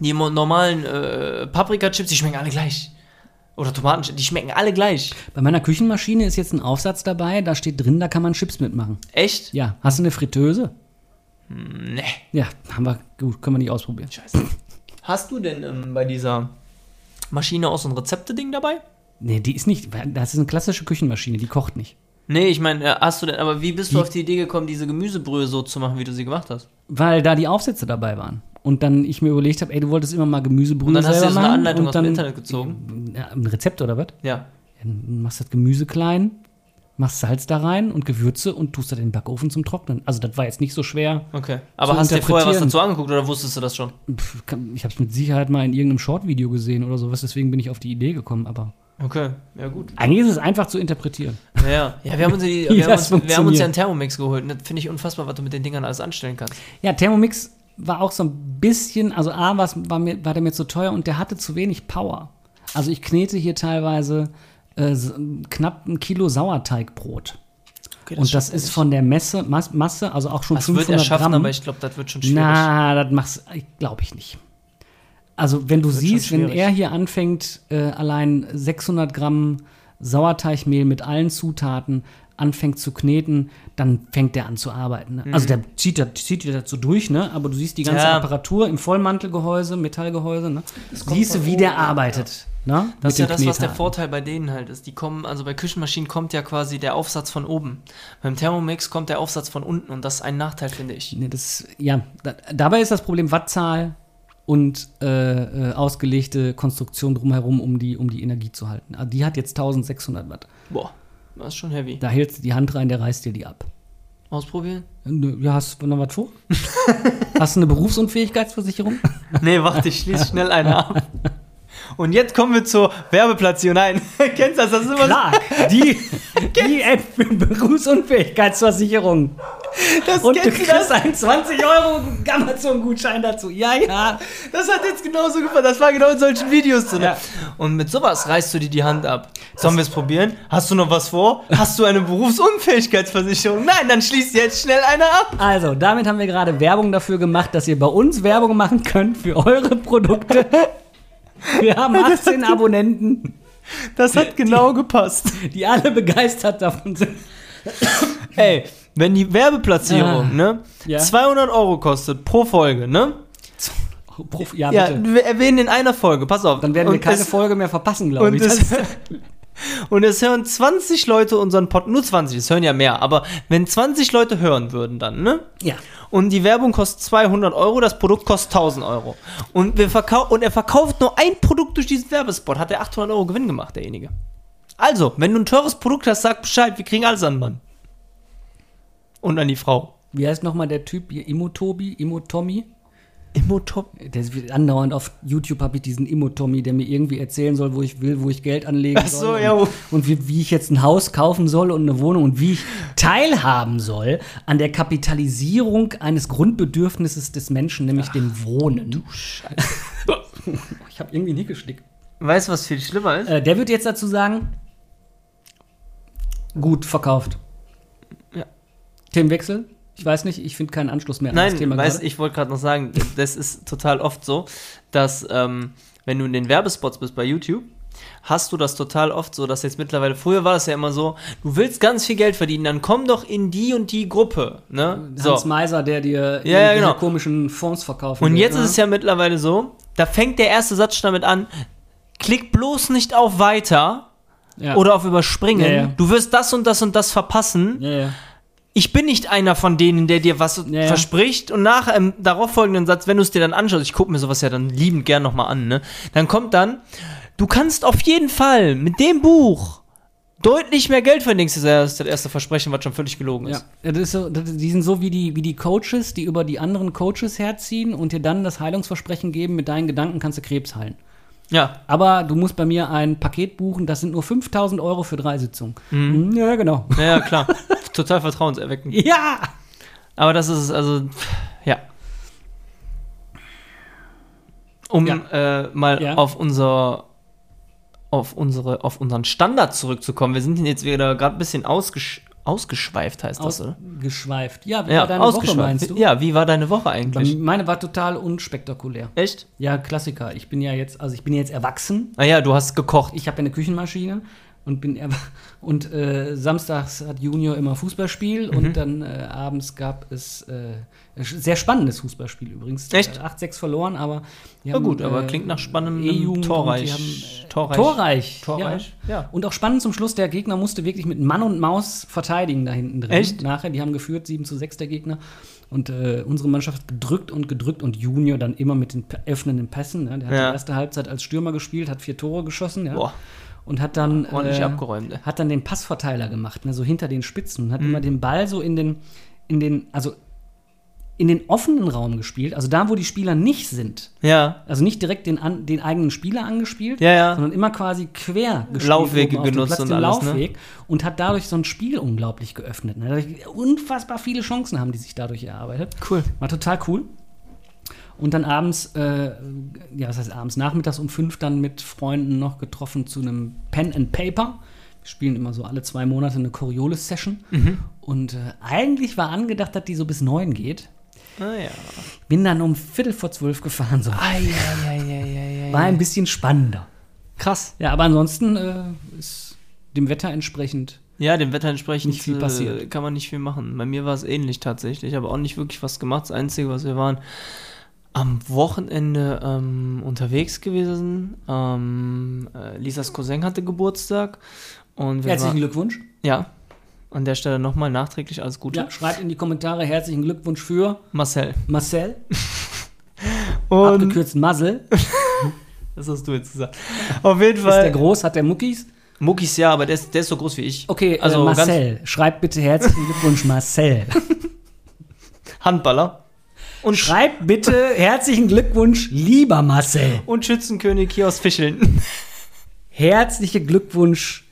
die normalen äh, Paprika-Chips, die schmecken alle gleich. Oder Tomaten, die schmecken alle gleich. Bei meiner Küchenmaschine ist jetzt ein Aufsatz dabei, da steht drin, da kann man Chips mitmachen. Echt? Ja, hast du eine Fritteuse? Nee. Ja, haben wir, gut, können wir nicht ausprobieren. Scheiße. Hast du denn ähm, bei dieser Maschine auch so ein Rezepte-Ding dabei? Nee, die ist nicht, das ist eine klassische Küchenmaschine, die kocht nicht. Nee, ich meine, äh, hast du denn, aber wie bist du auf die Idee gekommen, diese Gemüsebrühe so zu machen, wie du sie gemacht hast? Weil da die Aufsätze dabei waren. Und dann ich mir überlegt habe, ey, du wolltest immer mal Gemüsebrühe Und dann hast du so eine machen. Anleitung aus dem Internet gezogen. Ja, ein Rezept oder was? Ja. Dann machst das Gemüse klein, machst Salz da rein und Gewürze und tust das in den Backofen zum Trocknen. Also das war jetzt nicht so schwer. Okay. Aber hast du dir vorher was dazu angeguckt oder wusstest du das schon? Pff, Ich habe es mit Sicherheit mal in irgendeinem Short-Video gesehen oder sowas, deswegen bin ich auf die Idee gekommen. Aber Okay, ja gut. eigentlich ist es einfach zu interpretieren. Ja, ja wir, haben uns die, wir, haben das uns, wir haben uns ja einen Thermomix geholt. Und Das finde ich unfassbar, was du mit den Dingern alles anstellen kannst. Ja, Thermomix war auch so ein bisschen, also A, war, mir, war der mir zu teuer und der hatte zu wenig Power. Also ich knete hier teilweise äh, knapp ein Kilo Sauerteigbrot. Okay, und das ist von der Messe, Mas, Masse, also auch schon Das wird 500 er schaffen, Gramm. aber ich glaube, das wird schon schwierig. Na, das machst glaube ich nicht. Also wenn du siehst, wenn er hier anfängt, äh, allein 600 Gramm Sauerteigmehl mit allen Zutaten anfängt zu kneten, dann fängt der an zu arbeiten. Ne? Also der zieht, das, zieht dir so durch, ne? aber du siehst die ganze Mhm. Ja. Apparatur im Vollmantelgehäuse, Metallgehäuse, ne? siehst du, wie oben, der ja. arbeitet. Ne? Das ist ja das, dem was der. Vorteil bei denen halt ist. Die kommen, also bei Küchenmaschinen kommt ja quasi der Aufsatz von oben. Beim Thermomix kommt der Aufsatz von unten und das ist ein Nachteil, finde ich. Nee, das, ja, da, dabei ist das Problem Wattzahl und äh, äh, ausgelegte Konstruktion drumherum, um die, um die Energie zu halten. Also die hat jetzt 1600 Watt. Boah, das ist schon heavy. Da hältst du die Hand rein, der reißt dir die ab. Ausprobieren? Nö, Ja, hast du noch was vor? hast du eine Berufsunfähigkeitsversicherung? Nee, warte, ich schließe schnell eine ab. Und jetzt kommen wir zur Werbeplatzierung. Nein, kennst du das? Das ist immer Klar, die, die App für Berufsunfähigkeitsversicherung. Das, Und du kriegst das? einen 20 Euro Amazon-Gutschein dazu. Ja, ja. Das hat jetzt genauso gefallen. Das war genau in solchen Videos drin. Ja. Und mit sowas reißt du dir die Hand ab. Sollen wir es probieren? Hast du noch was vor? Hast du eine Berufsunfähigkeitsversicherung? Nein, dann schließ jetzt schnell eine ab. Also, damit haben wir gerade Werbung dafür gemacht, dass ihr bei uns Werbung machen könnt für eure Produkte. Wir haben 18 Abonnenten, Das hat genau gepasst. die alle begeistert davon sind. Ey, wenn die Werbeplatzierung, Ah. ne, Ja. 200 Euro kostet pro Folge, ne? Ja, Ja, bitte. wir erwähnen in einer Folge, pass auf. Dann werden wir Und keine es- Folge mehr verpassen, glaube ich. Das- und es hören 20 Leute unseren Podcast, nur 20, es hören ja mehr, aber wenn 20 Leute hören würden dann, ne? ja. Und die Werbung kostet 200 Euro, das Produkt kostet 1000 Euro. Und, wir verkau und er verkauft nur ein Produkt durch diesen Werbespot, hat er 800 Euro Gewinn gemacht, derjenige. Also, wenn du ein teures Produkt hast, sag Bescheid, wir kriegen alles an den Mann. Und an die Frau. Wie heißt nochmal der Typ hier? Immotobi? Immotommy? Immotop. Der ist andauernd auf YouTube habe ich diesen Immotommy, der mir irgendwie erzählen soll, wo ich will, wo ich Geld anlegen Ach so, soll. ja, Und, und wie, wie ich jetzt ein Haus kaufen soll und eine Wohnung und wie ich teilhaben soll an der Kapitalisierung eines Grundbedürfnisses des Menschen, nämlich dem Wohnen. Du Scheiße. ich habe irgendwie nie geschnickt. Weißt du, was viel schlimmer ist? Äh, der wird jetzt dazu sagen, gut verkauft. Ja. Themenwechsel? Ich weiß nicht, ich finde keinen Anschluss mehr an Nein, das Thema gerade. ich wollte gerade noch sagen, das ist total oft so, dass ähm, wenn du in den Werbespots bist bei YouTube, hast du das total oft so, dass jetzt mittlerweile, früher war das ja immer so, du willst ganz viel Geld verdienen, dann komm doch in die und die Gruppe. Ne? So. Hans Meiser, der dir Ja, genau. komischen Fonds verkaufen Und will, jetzt ne? ist es ja mittlerweile so, da fängt der erste Satz schon damit an, klick bloß nicht auf Weiter ja. oder auf Überspringen, Ja, ja. du wirst das und das und das verpassen. Ja, ja. Ich bin nicht einer von denen, der dir was Ja, ja. verspricht und nach einem darauffolgenden Satz, wenn du es dir dann anschaust, ich gucke mir sowas ja dann liebend gern nochmal an, ne? Dann kommt dann, du kannst auf jeden Fall mit dem Buch deutlich mehr Geld verdienen. Das ist ja das erste Versprechen, was schon völlig gelogen Ja, ist. das ist so, das, die sind so wie die, wie die Coaches, die über die anderen Coaches herziehen und dir dann das Heilungsversprechen geben, mit deinen Gedanken kannst du Krebs heilen. Ja, Aber du musst bei mir ein Paket buchen, das sind nur 5000 Euro für drei Sitzungen. Mhm. Ja, genau. ja, ja, klar. Total vertrauenserweckend. Ja! Aber das ist also, ja. Um Ja. äh, mal Ja. auf unser auf unsere auf unseren Standard zurückzukommen. Wir sind jetzt wieder gerade ein bisschen ausgesch ausgeschweift, heißt das, oder? Ausgeschweift. Ja, wie Ja, war deine Woche, meinst du? Ja, wie war deine Woche eigentlich? Meine war total unspektakulär. Echt? Ja, Klassiker. Ich bin ja jetzt, also ich bin jetzt erwachsen. Ah ja, du hast gekocht. Ich habe ja eine Küchenmaschine und bin und äh, samstags hat Junior immer Fußballspiel Mhm. und dann äh, abends gab es äh, ein sehr spannendes Fußballspiel übrigens. Echt? Äh, 8-6 verloren, aber Na gut, aber klingt nach spannendem E-Jugend Torreich. haben, äh, Torreich. Torreich. Torreich, Ja. ja. Und auch spannend zum Schluss, der Gegner musste wirklich mit Mann und Maus verteidigen da hinten drin. Echt? Nachher, die haben geführt, 7 zu 6 der Gegner. Und äh, unsere Mannschaft gedrückt und gedrückt und Junior dann immer mit den öffnenden Pässen. Ne? Der hat Ja. die erste Halbzeit als Stürmer gespielt, hat vier Tore geschossen. Ja? Und hat dann, ordentlich äh, abgeräumt. ey. hat dann den Passverteiler gemacht, ne? so hinter den Spitzen. Und hat Mhm. immer den Ball so in den, in den, also in den offenen Raum gespielt, also da, wo die Spieler nicht sind. Ja, Also nicht direkt den, an, den eigenen Spieler angespielt, Ja, ja. sondern immer quasi quer gespielt. Laufwege genutzt Platz, und alles, ne? Laufweg und hat dadurch so ein Spiel unglaublich geöffnet. Ne? Dadurch Unfassbar viele Chancen haben die sich dadurch erarbeitet. cool. War total cool. Und dann abends, äh, ja, was heißt abends, nachmittags um fünf dann mit Freunden noch getroffen zu einem Pen and Paper. Wir spielen immer so alle zwei Monate eine Coriolis-Session. Mhm. Und äh, eigentlich war angedacht, dass die so bis neun geht. Ah ja. Bin dann um Viertel vor zwölf gefahren. So. Eieieiei. War ein bisschen spannender. Krass. Ja, aber ansonsten äh, ist dem Wetter entsprechend. Ja, dem Wetter entsprechend Nicht viel äh, passiert. kann man nicht viel machen. Bei mir war es ähnlich tatsächlich, aber auch nicht wirklich was gemacht. Das Einzige, was wir waren, am Wochenende ähm, unterwegs gewesen. Ähm, äh, Lisas Cousin hatte Geburtstag. Und Herzlichen waren, Glückwunsch. ja, an der Stelle nochmal nachträglich alles Gute. Ja, schreibt in die Kommentare herzlichen Glückwunsch für Marcel. Marcel, Und abgekürzt Muzzle. das hast du jetzt gesagt. Auf jeden Ist der Fall. groß? Hat der Muckis? Muckis ja, aber der ist, der ist so groß wie ich. Okay, Also also äh, Marcel, schreibt bitte herzlichen Glückwunsch, Marcel. Handballer. Und, Sch schreibt bitte herzlichen Glückwunsch, lieber Marcel. und Schützenkönig hier aus Fischeln. Herzlichen Glückwunsch,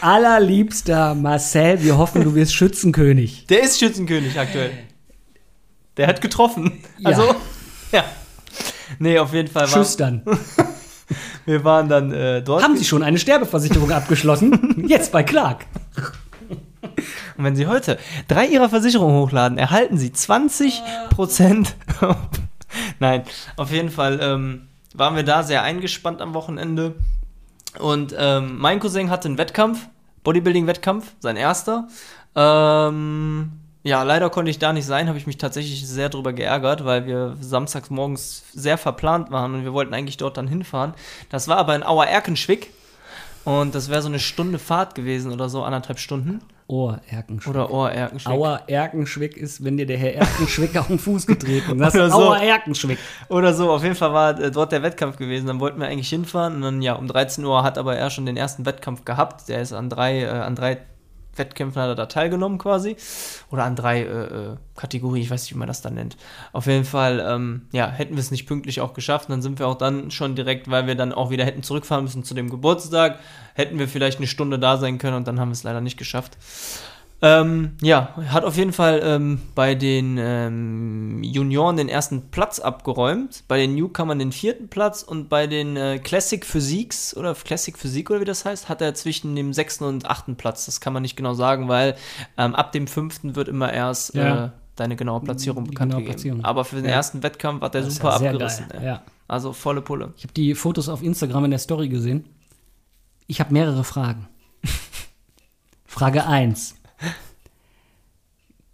allerliebster Marcel. Wir hoffen, du wirst Schützenkönig. Der ist Schützenkönig aktuell. Der hat getroffen. Ja. Also, ja. Nee, auf jeden Fall. War, Tschüss dann. wir waren dann äh, dort. Haben Sie schon eine Sterbeversicherung abgeschlossen? Jetzt bei Clark. Und wenn Sie heute drei Ihrer Versicherungen hochladen, erhalten Sie 20%. Nein, auf jeden Fall ähm, waren wir da sehr eingespannt am Wochenende. Und ähm, mein Cousin hatte einen Wettkampf, Bodybuilding-Wettkampf, sein erster. Ähm, ja, leider konnte ich da nicht sein, habe ich mich tatsächlich sehr drüber geärgert, weil wir samstags morgens sehr verplant waren und wir wollten eigentlich dort dann hinfahren. Das war aber in Auer-Erkenschwick und das wäre so eine Stunde Fahrt gewesen oder so, anderthalb Stunden. Ohr Erkenschwick. Oder Ohr-Erkenschwick. Ist, wenn dir der Herr Erkenschwick auf den Fuß getreten ist. Das Oder so. Auer Erkenschwick. Oder so, auf jeden Fall war äh, dort der Wettkampf gewesen. Dann wollten wir eigentlich hinfahren und dann, ja, um 13 Uhr hat aber er schon den ersten Wettkampf gehabt. Der ist an drei, äh, an drei Wettkämpfen hat er da teilgenommen quasi. Oder an drei äh, äh, Kategorien, ich weiß nicht, wie man das dann nennt. Auf jeden Fall, ähm, ja, hätten wir es nicht pünktlich auch geschafft. Dann sind wir auch dann schon direkt, weil wir dann auch wieder hätten zurückfahren müssen zu dem Geburtstag, hätten wir vielleicht eine Stunde da sein können und dann haben wir es leider nicht geschafft. Ähm, ja, hat auf jeden Fall ähm, bei den ähm, Junioren den ersten Platz abgeräumt, bei den Newcomern den vierten Platz und bei den äh, Classic Physiques oder Classic Physik oder wie das heißt, hat er zwischen dem sechsten und achten Platz. Das kann man nicht genau sagen, weil ähm, ab dem fünften wird immer erst Ja. äh, deine genaue Platzierung Die bekannt genaue gegeben. Platzierung. Aber für den Ja. ersten Wettkampf hat er Das super ja abgerissen. Also volle Pulle. Ich habe die Fotos auf Instagram in der Story gesehen. Ich habe mehrere Fragen. Frage 1.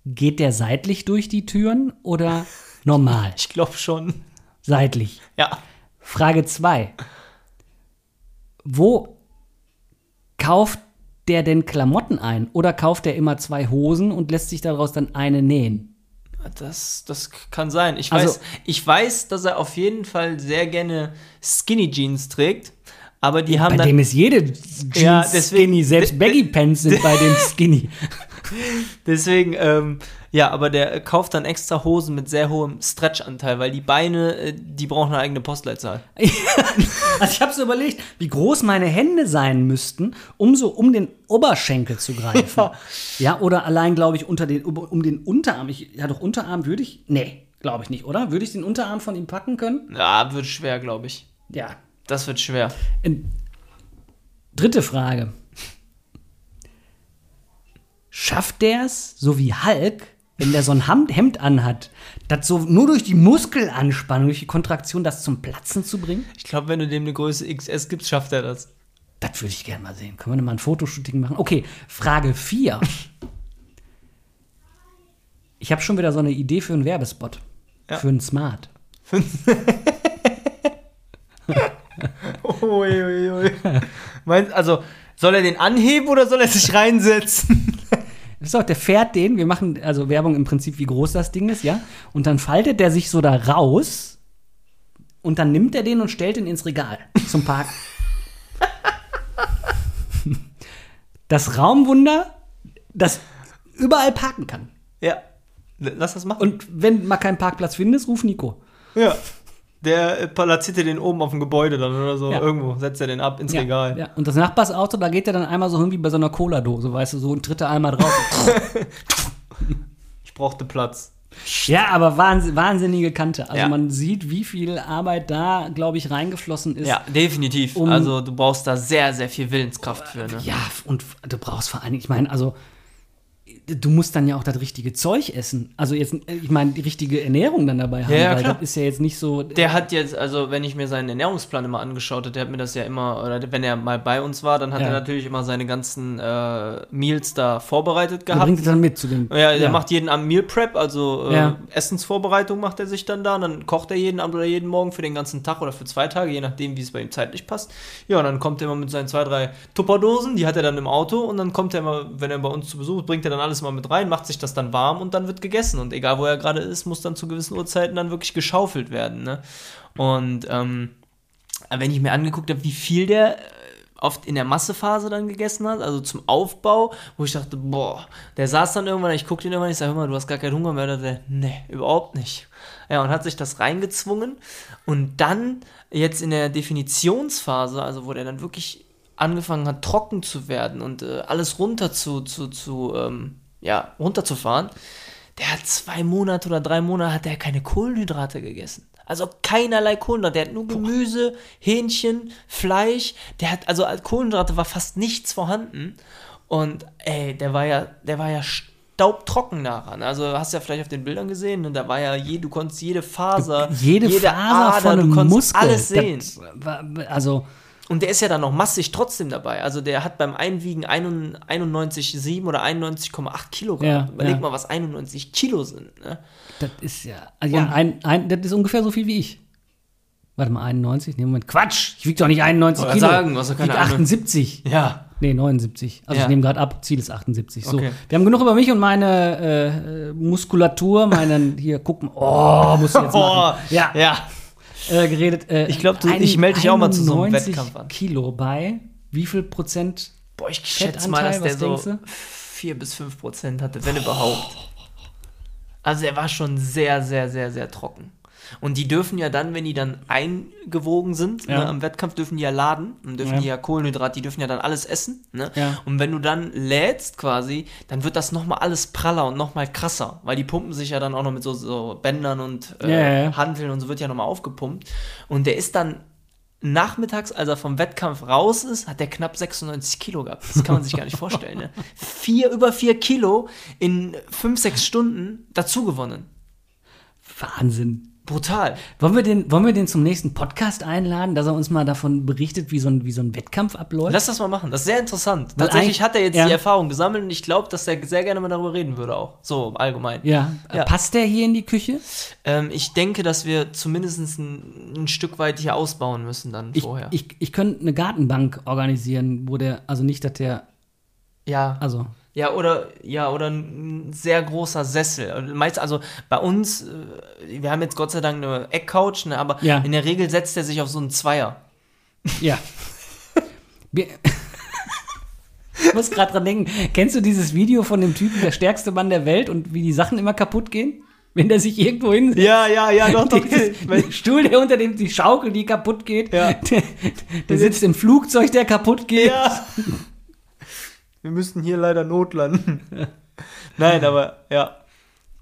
Geht der seitlich durch die Türen oder normal? Ich glaube schon. Seitlich. Ja. Frage 2. Wo kauft der denn Klamotten ein? Oder kauft er immer zwei Hosen und lässt sich daraus dann eine nähen? Das, das kann sein. Ich Also- weiß, ich weiß, dass er auf jeden Fall sehr gerne Skinny Jeans trägt, aber die haben Bei dann dem ist jede Jeans Ja, deswegen- skinny, selbst Baggy Pants sind bei dem skinny. deswegen ähm, ja, aber der kauft dann extra Hosen mit sehr hohem Stretch-Anteil, weil die Beine, äh, die brauchen eine eigene Postleitzahl. Also ich habe so überlegt, wie groß meine Hände sein müssten, um so um den Oberschenkel zu greifen. Ja. Ja, oder allein, glaube ich, unter den, um den Unterarm. Ich, ja, doch Unterarm würde ich. Nee, glaube ich nicht, oder? Würde ich den Unterarm von ihm packen können? Ja, wird schwer, glaube ich. Ja. Das wird schwer. Ähm, dritte Frage. Schafft der es, so wie Hulk, wenn der so ein Hemd anhat, das so nur durch die Muskelanspannung, durch die Kontraktion, das zum Platzen zu bringen? Ich glaube, wenn du dem eine Größe XS gibst, schafft er das. Das würde ich gerne mal sehen. Können wir mal ein Fotoshooting machen? Okay, Frage 4. Ich habe schon wieder so eine Idee für einen Werbespot. Ja. Für einen Smart. Ui, ui, ui. Meinst, also, soll er den anheben oder soll er sich reinsetzen? Pass auf, der fährt den, wir machen also Werbung im Prinzip, wie groß das Ding ist, ja. Und dann faltet der sich so da raus und dann nimmt er den und stellt ihn ins Regal zum Parken. Das Raumwunder, das überall parken kann. Ja. Lass das machen. Und wenn mal keinen Parkplatz findest, ruf Nico. ja. Der platziert den oben auf dem Gebäude dann oder so. Ja. Irgendwo setzt er den ab ins Ja, Regal. ja. Und das Nachbarsauto, da geht er dann einmal so irgendwie bei so einer Cola-Dose, weißt du, so und tritt er einmal drauf. Ich brauchte Platz. ja, aber wahns wahnsinnige Kante. Also Ja. man sieht, wie viel Arbeit da, glaube ich, reingeflossen ist. Ja, definitiv. Um- also du brauchst da sehr, sehr viel Willenskraft für. Ne? Ja, und du brauchst vor allen Dingen, ich meine, also du musst dann ja auch das richtige Zeug essen. Also jetzt, ich meine, die richtige Ernährung dann dabei haben, Ja, ja, weil klar. das ist ja jetzt nicht so. Der hat jetzt, also wenn ich mir seinen Ernährungsplan immer angeschaut habe, der hat mir das ja immer, oder wenn er mal bei uns war, dann hat Ja. er natürlich immer seine ganzen äh, Meals da vorbereitet der gehabt. bringt es dann mit zu dem. Ja, der macht jeden Abend Meal Prep, also äh. Essensvorbereitung macht er sich dann da. Und dann kocht er jeden Abend oder jeden Morgen für den ganzen Tag oder für zwei Tage, je nachdem, wie es bei ihm zeitlich passt. Ja, und dann kommt er immer mit seinen zwei, drei Tupperdosen, die hat er dann im Auto. Und dann kommt er immer, wenn er bei uns zu Besuch ist, bringt er dann alles mal mit rein, macht sich das dann warm und dann wird gegessen. Und egal, wo er gerade ist, muss dann zu gewissen Uhrzeiten dann wirklich geschaufelt werden. Ne? Und ähm, wenn ich mir angeguckt habe, wie viel der äh, oft in der Massephase dann gegessen hat, also zum Aufbau, wo ich dachte, boah, der saß dann irgendwann, ich guckte ihn irgendwann, ich sage, hör mal, du hast gar keinen Hunger mehr, oder der, nee, überhaupt nicht. Ja, und hat sich das reingezwungen und dann jetzt in der Definitionsphase, also wo der dann wirklich angefangen hat, trocken zu werden und äh, alles runter zu, zu, zu ähm, ja, runterzufahren, der hat zwei Monate oder drei Monate hat er keine Kohlenhydrate gegessen. Also keinerlei Kohlenhydrate. Der hat nur Gemüse, Hähnchen, Fleisch. Der hat, also als Kohlenhydrate war fast nichts vorhanden. Und ey, der war ja, der war ja staubtrocken daran. Also hast du ja vielleicht auf den Bildern gesehen, und da war ja je, du konntest jede Faser, jede, Faser von einem du konntest Muskel. alles sehen. Das also, Und der ist ja dann noch massig trotzdem dabei. Also der hat beim Einwiegen 91,7 oder 91,8 Kilogramm. Ja, Überleg ja. mal, was 91 Kilo sind. Ne? das ist ja. Also ja, ein, ein, das ist ungefähr so viel wie ich. Warte mal, 91? Nee, Moment. Quatsch! Ich wiege doch nicht 91 Wollte Kilo. sagen, doch ich wieg keine Ahnung. 78. Ja. Nee, 79. Also Ja. ich nehme gerade ab, Ziel ist 78. So, Okay. wir haben genug über mich und meine äh, Muskulatur, meinen, hier, guck mal, oh, muss ich jetzt machen. Ja, ja. Äh, geredet. Äh, Ich glaub, du- ich melde dich auch mal zu so einem 91 Wettkampf an. Kilo bei wie viel Prozent? Boah, ich schätze mal, dass der so du? 4 bis 5 Prozent hatte, wenn überhaupt. Also er war schon sehr, sehr, sehr, sehr trocken. Und die dürfen ja dann, wenn die dann eingewogen sind, Ja. ne, am Wettkampf dürfen die ja laden und dürfen Ja. die ja Kohlenhydrat, die dürfen ja dann alles essen. Ne? Ja. Und wenn du dann lädst quasi, dann wird das nochmal alles praller und nochmal krasser, weil die pumpen sich ja dann auch noch mit so, so Bändern und äh. Hanteln und so wird ja nochmal aufgepumpt. Und der ist dann nachmittags, als er vom Wettkampf raus ist, hat der knapp 96 Kilo gehabt. Das kann man sich gar nicht vorstellen. Ne? Vier, über vier Kilo in fünf, sechs Stunden dazu gewonnen. Wahnsinn. Brutal. Wollen wir, den, wollen wir den zum nächsten Podcast einladen, dass er uns mal davon berichtet, wie so ein, wie so ein Wettkampf abläuft? Lass das mal machen. Das ist sehr interessant. Weil Tatsächlich hat er jetzt ja. die Erfahrung gesammelt und ich glaube, dass er sehr gerne mal darüber reden würde auch. So allgemein. ja. Ja. Passt der hier in die Küche? Ähm, ich denke, dass wir zumindest ein, ein Stück weit hier ausbauen müssen dann Ich, vorher. ich, ich könnte eine Gartenbank organisieren, wo der, also nicht, dass der, ja. also, Ja, oder ja, oder ein sehr großer Sessel. Meist, also bei uns, äh, wir haben jetzt Gott sei Dank eine Eckcouch, ne, aber Ja. in der Regel setzt er sich auf so einen Zweier. ja. Ich muss gerade dran denken, kennst du dieses Video von dem Typen, der stärkste Mann der Welt und wie die Sachen immer kaputt gehen? Wenn der sich irgendwo hinsetzt. Ja, ja, ja, doch, Dieses- Der Stuhl, der unter dem, die Schaukel, die kaputt geht. Ja. Der, der sitzt im Flugzeug, der kaputt geht. Ja. Wir müssten hier leider notlanden. Nein, aber ja.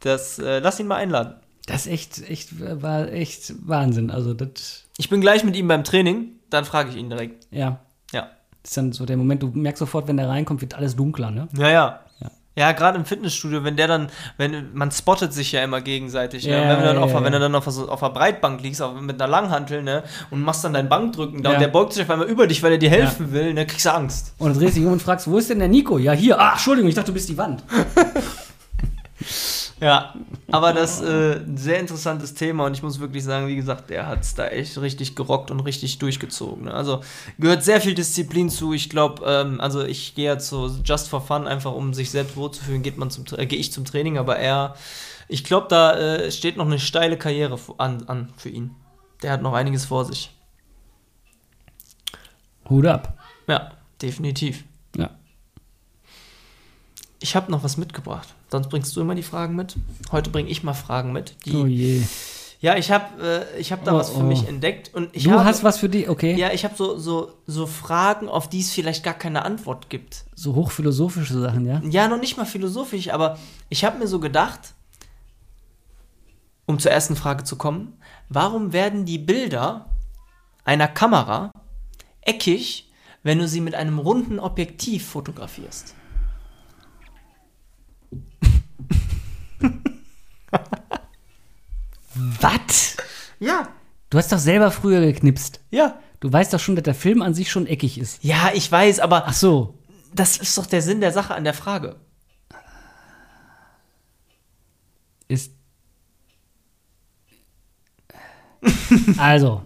Das, äh, lass ihn mal einladen. Das ist echt, echt, war echt Wahnsinn. Also, das, Ich bin gleich mit ihm beim Training, dann frage ich ihn direkt. ja. Ja. Das ist dann so der Moment, du merkst sofort, wenn der reinkommt, wird alles dunkler, ne? Ja, ja. Ja. Ja, gerade im Fitnessstudio, wenn der dann, wenn man spottet sich ja immer gegenseitig, Ja, ne? wenn, du dann ja, auf, ja. wenn du dann auf, auf einer Breitbank liegst, auf, mit einer Langhantel, ne, und machst dann dein Bankdrücken da Ja. und der beugt sich auf einmal über dich, weil er dir helfen will, ne, kriegst du Angst. Und du drehst dich um und fragst, wo ist denn der Nico? Ja, hier. Ah, Entschuldigung, ich dachte, du bist die Wand. Ja, aber das äh, ein sehr interessantes Thema und ich muss wirklich sagen, wie gesagt, der hat es da echt richtig gerockt und richtig durchgezogen. Ne? Also gehört sehr viel Disziplin zu. Ich glaube, ähm, also ich gehe ja zu Just for Fun, einfach um sich selbst wohlzufühlen, geht man zum äh, gehe ich zum Training, aber er, ich glaube, da äh, steht noch eine steile Karriere an, an für ihn. Der hat noch einiges vor sich. Hut ab. Ja, definitiv. Ich habe noch was mitgebracht. Sonst bringst du immer die Fragen mit. Heute bringe ich mal Fragen mit. Die, Oh je. Ja, ich habe äh, ich hab da Oh, was für oh. mich entdeckt. Und ich Du habe, hast was für die, okay. Ja, ich habe so, so, so Fragen, auf die es vielleicht gar keine Antwort gibt. So hochphilosophische Sachen, ja? Ja, noch nicht mal philosophisch, aber ich habe mir so gedacht, um zur ersten Frage zu kommen, warum werden die Bilder einer Kamera eckig, wenn du sie mit einem runden Objektiv fotografierst? Was? Ja. Du hast doch selber früher geknipst. Ja. Du weißt doch schon, dass der Film an sich schon eckig ist. Ja, ich weiß, aber Ach so. das ist doch der Sinn der Sache an der Frage. Ist. Also,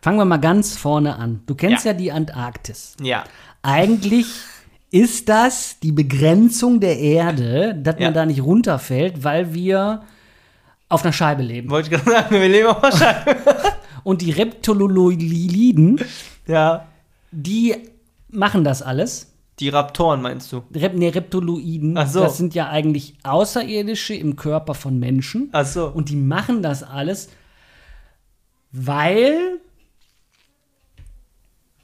fangen wir mal ganz vorne an. Du kennst ja, Ja. die Antarktis. Ja. Eigentlich ist das die Begrenzung der Erde, dass Ja. man da nicht runterfällt, weil wir auf einer Scheibe leben. Wollte ich gerade sagen, wir leben auf der Scheibe. Und die Reptololiden, Ja. die machen das alles. Die Raptoren meinst du? Rep nee, Reptoloiden, Ach so. das sind ja eigentlich Außerirdische im Körper von Menschen. Ach so. Und die machen das alles, weil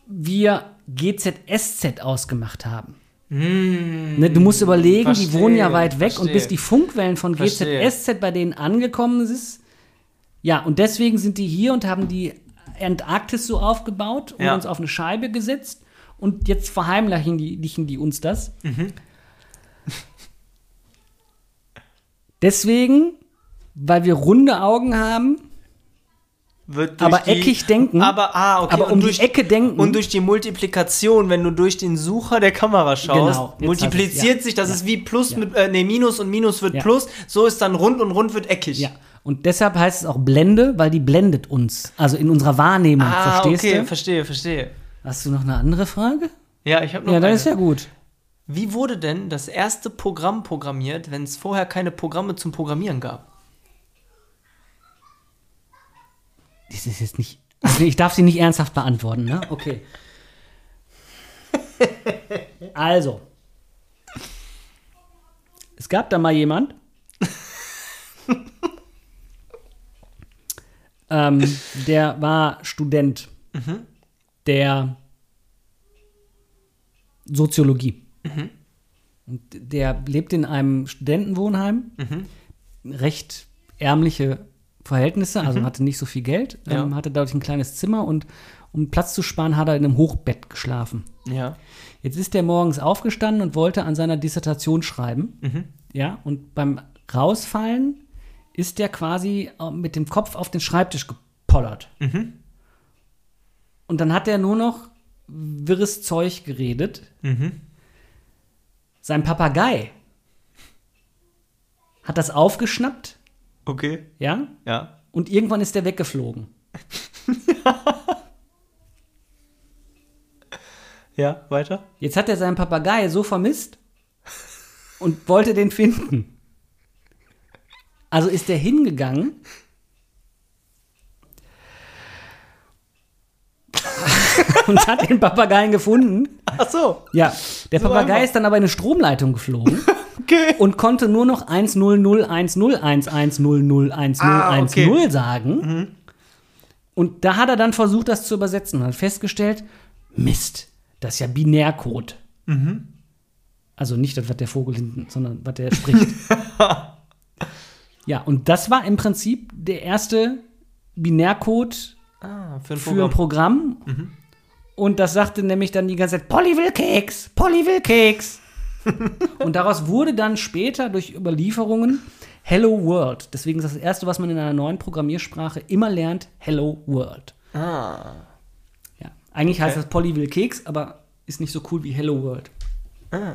wir GZSZ ausgemacht haben. Ne, du musst überlegen, die Hm, verstehe, wohnen ja weit weg und verstehe. bis die Funkwellen von Verstehe. GZSZ bei denen angekommen ist. Ja, und deswegen sind die hier und haben die Antarktis so aufgebaut und Ja. uns auf eine Scheibe gesetzt. Und jetzt verheimlichen die, die uns das. Mhm. Deswegen, weil wir runde Augen haben, aber die, eckig denken. Aber, ah, okay. aber und um durch, die Ecke denken. Und durch die Multiplikation, wenn du durch den Sucher der Kamera schaust, Genau, multipliziert ja. sich, das Ja. ist wie Plus Ja. mit, äh, nee, Minus und Minus wird. Plus, so ist dann rund und rund wird eckig. ja. Und deshalb heißt es auch Blende, weil die blendet uns. Also in unserer Wahrnehmung, Ah, verstehst okay, du? verstehe, verstehe. Hast du noch eine andere Frage? Ja, ich habe noch Ja, eine. das ist ja gut. Wie wurde denn das erste Programm programmiert, wenn es vorher keine Programme zum Programmieren gab? Das ist jetzt nicht. Also ich darf sie nicht ernsthaft beantworten, ne? Okay. Also. Es gab da mal jemand. ähm, der war Student der Soziologie. Und der lebt in einem Studentenwohnheim. Recht ärmliche Verhältnisse, also hatte nicht so viel Geld, ähm, Ja. hatte dadurch ein kleines Zimmer und um Platz zu sparen, hat er in einem Hochbett geschlafen. Ja. Jetzt ist er morgens aufgestanden und wollte an seiner Dissertation schreiben. Ja, und beim Rausfallen ist er quasi äh, mit dem Kopf auf den Schreibtisch gepollert. Und dann hat er nur noch wirres Zeug geredet. Sein Papagei hat das aufgeschnappt, Okay. ja, Ja. und irgendwann ist er weggeflogen. Ja, weiter? Jetzt hat er seinen Papagei so vermisst und wollte den finden. Also ist er hingegangen. und hat den Papageien gefunden. Ach so. Ja, der So Papagei einfach. ist dann aber in eine Stromleitung geflogen Okay. und konnte nur noch 100101100101010 Ah, okay. sagen. Und da hat er dann versucht, das zu übersetzen und hat festgestellt, Mist, das ist ja Binärcode. Also nicht das, was der Vogel hinten, sondern was der spricht. ja, und das war im Prinzip der erste Binärcode Ah, für ein für ein Programm. Programm. Und das sagte nämlich dann die ganze Zeit, Polly will Keks, Polly will Keks. und daraus wurde dann später durch Überlieferungen Hello World. Deswegen ist das Erste, was man in einer neuen Programmiersprache immer lernt, Hello World. Ah. Ja. Eigentlich heißt Okay. das Polly will Keks, aber ist nicht so cool wie Hello World. ah.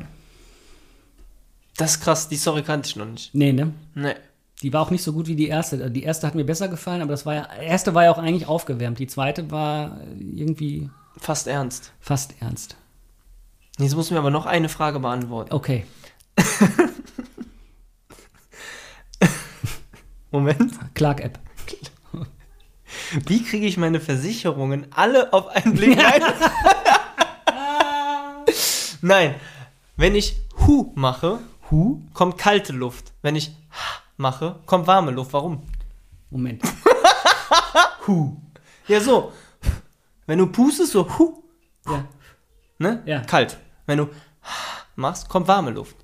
Das ist krass, die Story kannte ich noch nicht. Nee, ne? Nee. Die war auch nicht so gut wie die erste. Die erste hat mir besser gefallen, aber das war ja, erste war ja auch eigentlich aufgewärmt. Die zweite war irgendwie Fast ernst. fast ernst. Jetzt muss mir aber noch eine Frage beantworten. Okay. Moment. Clark-App. Wie kriege ich meine Versicherungen alle auf einen Blick rein? Nein. Wenn ich Hu mache, Hu? kommt kalte Luft. Wenn ich Ha mache, kommt warme Luft. Warum? Moment. Hu. Ja, so. Wenn du pustest, so Hu, Ja. ne? Ja. Kalt. Wenn du machst, kommt warme Luft.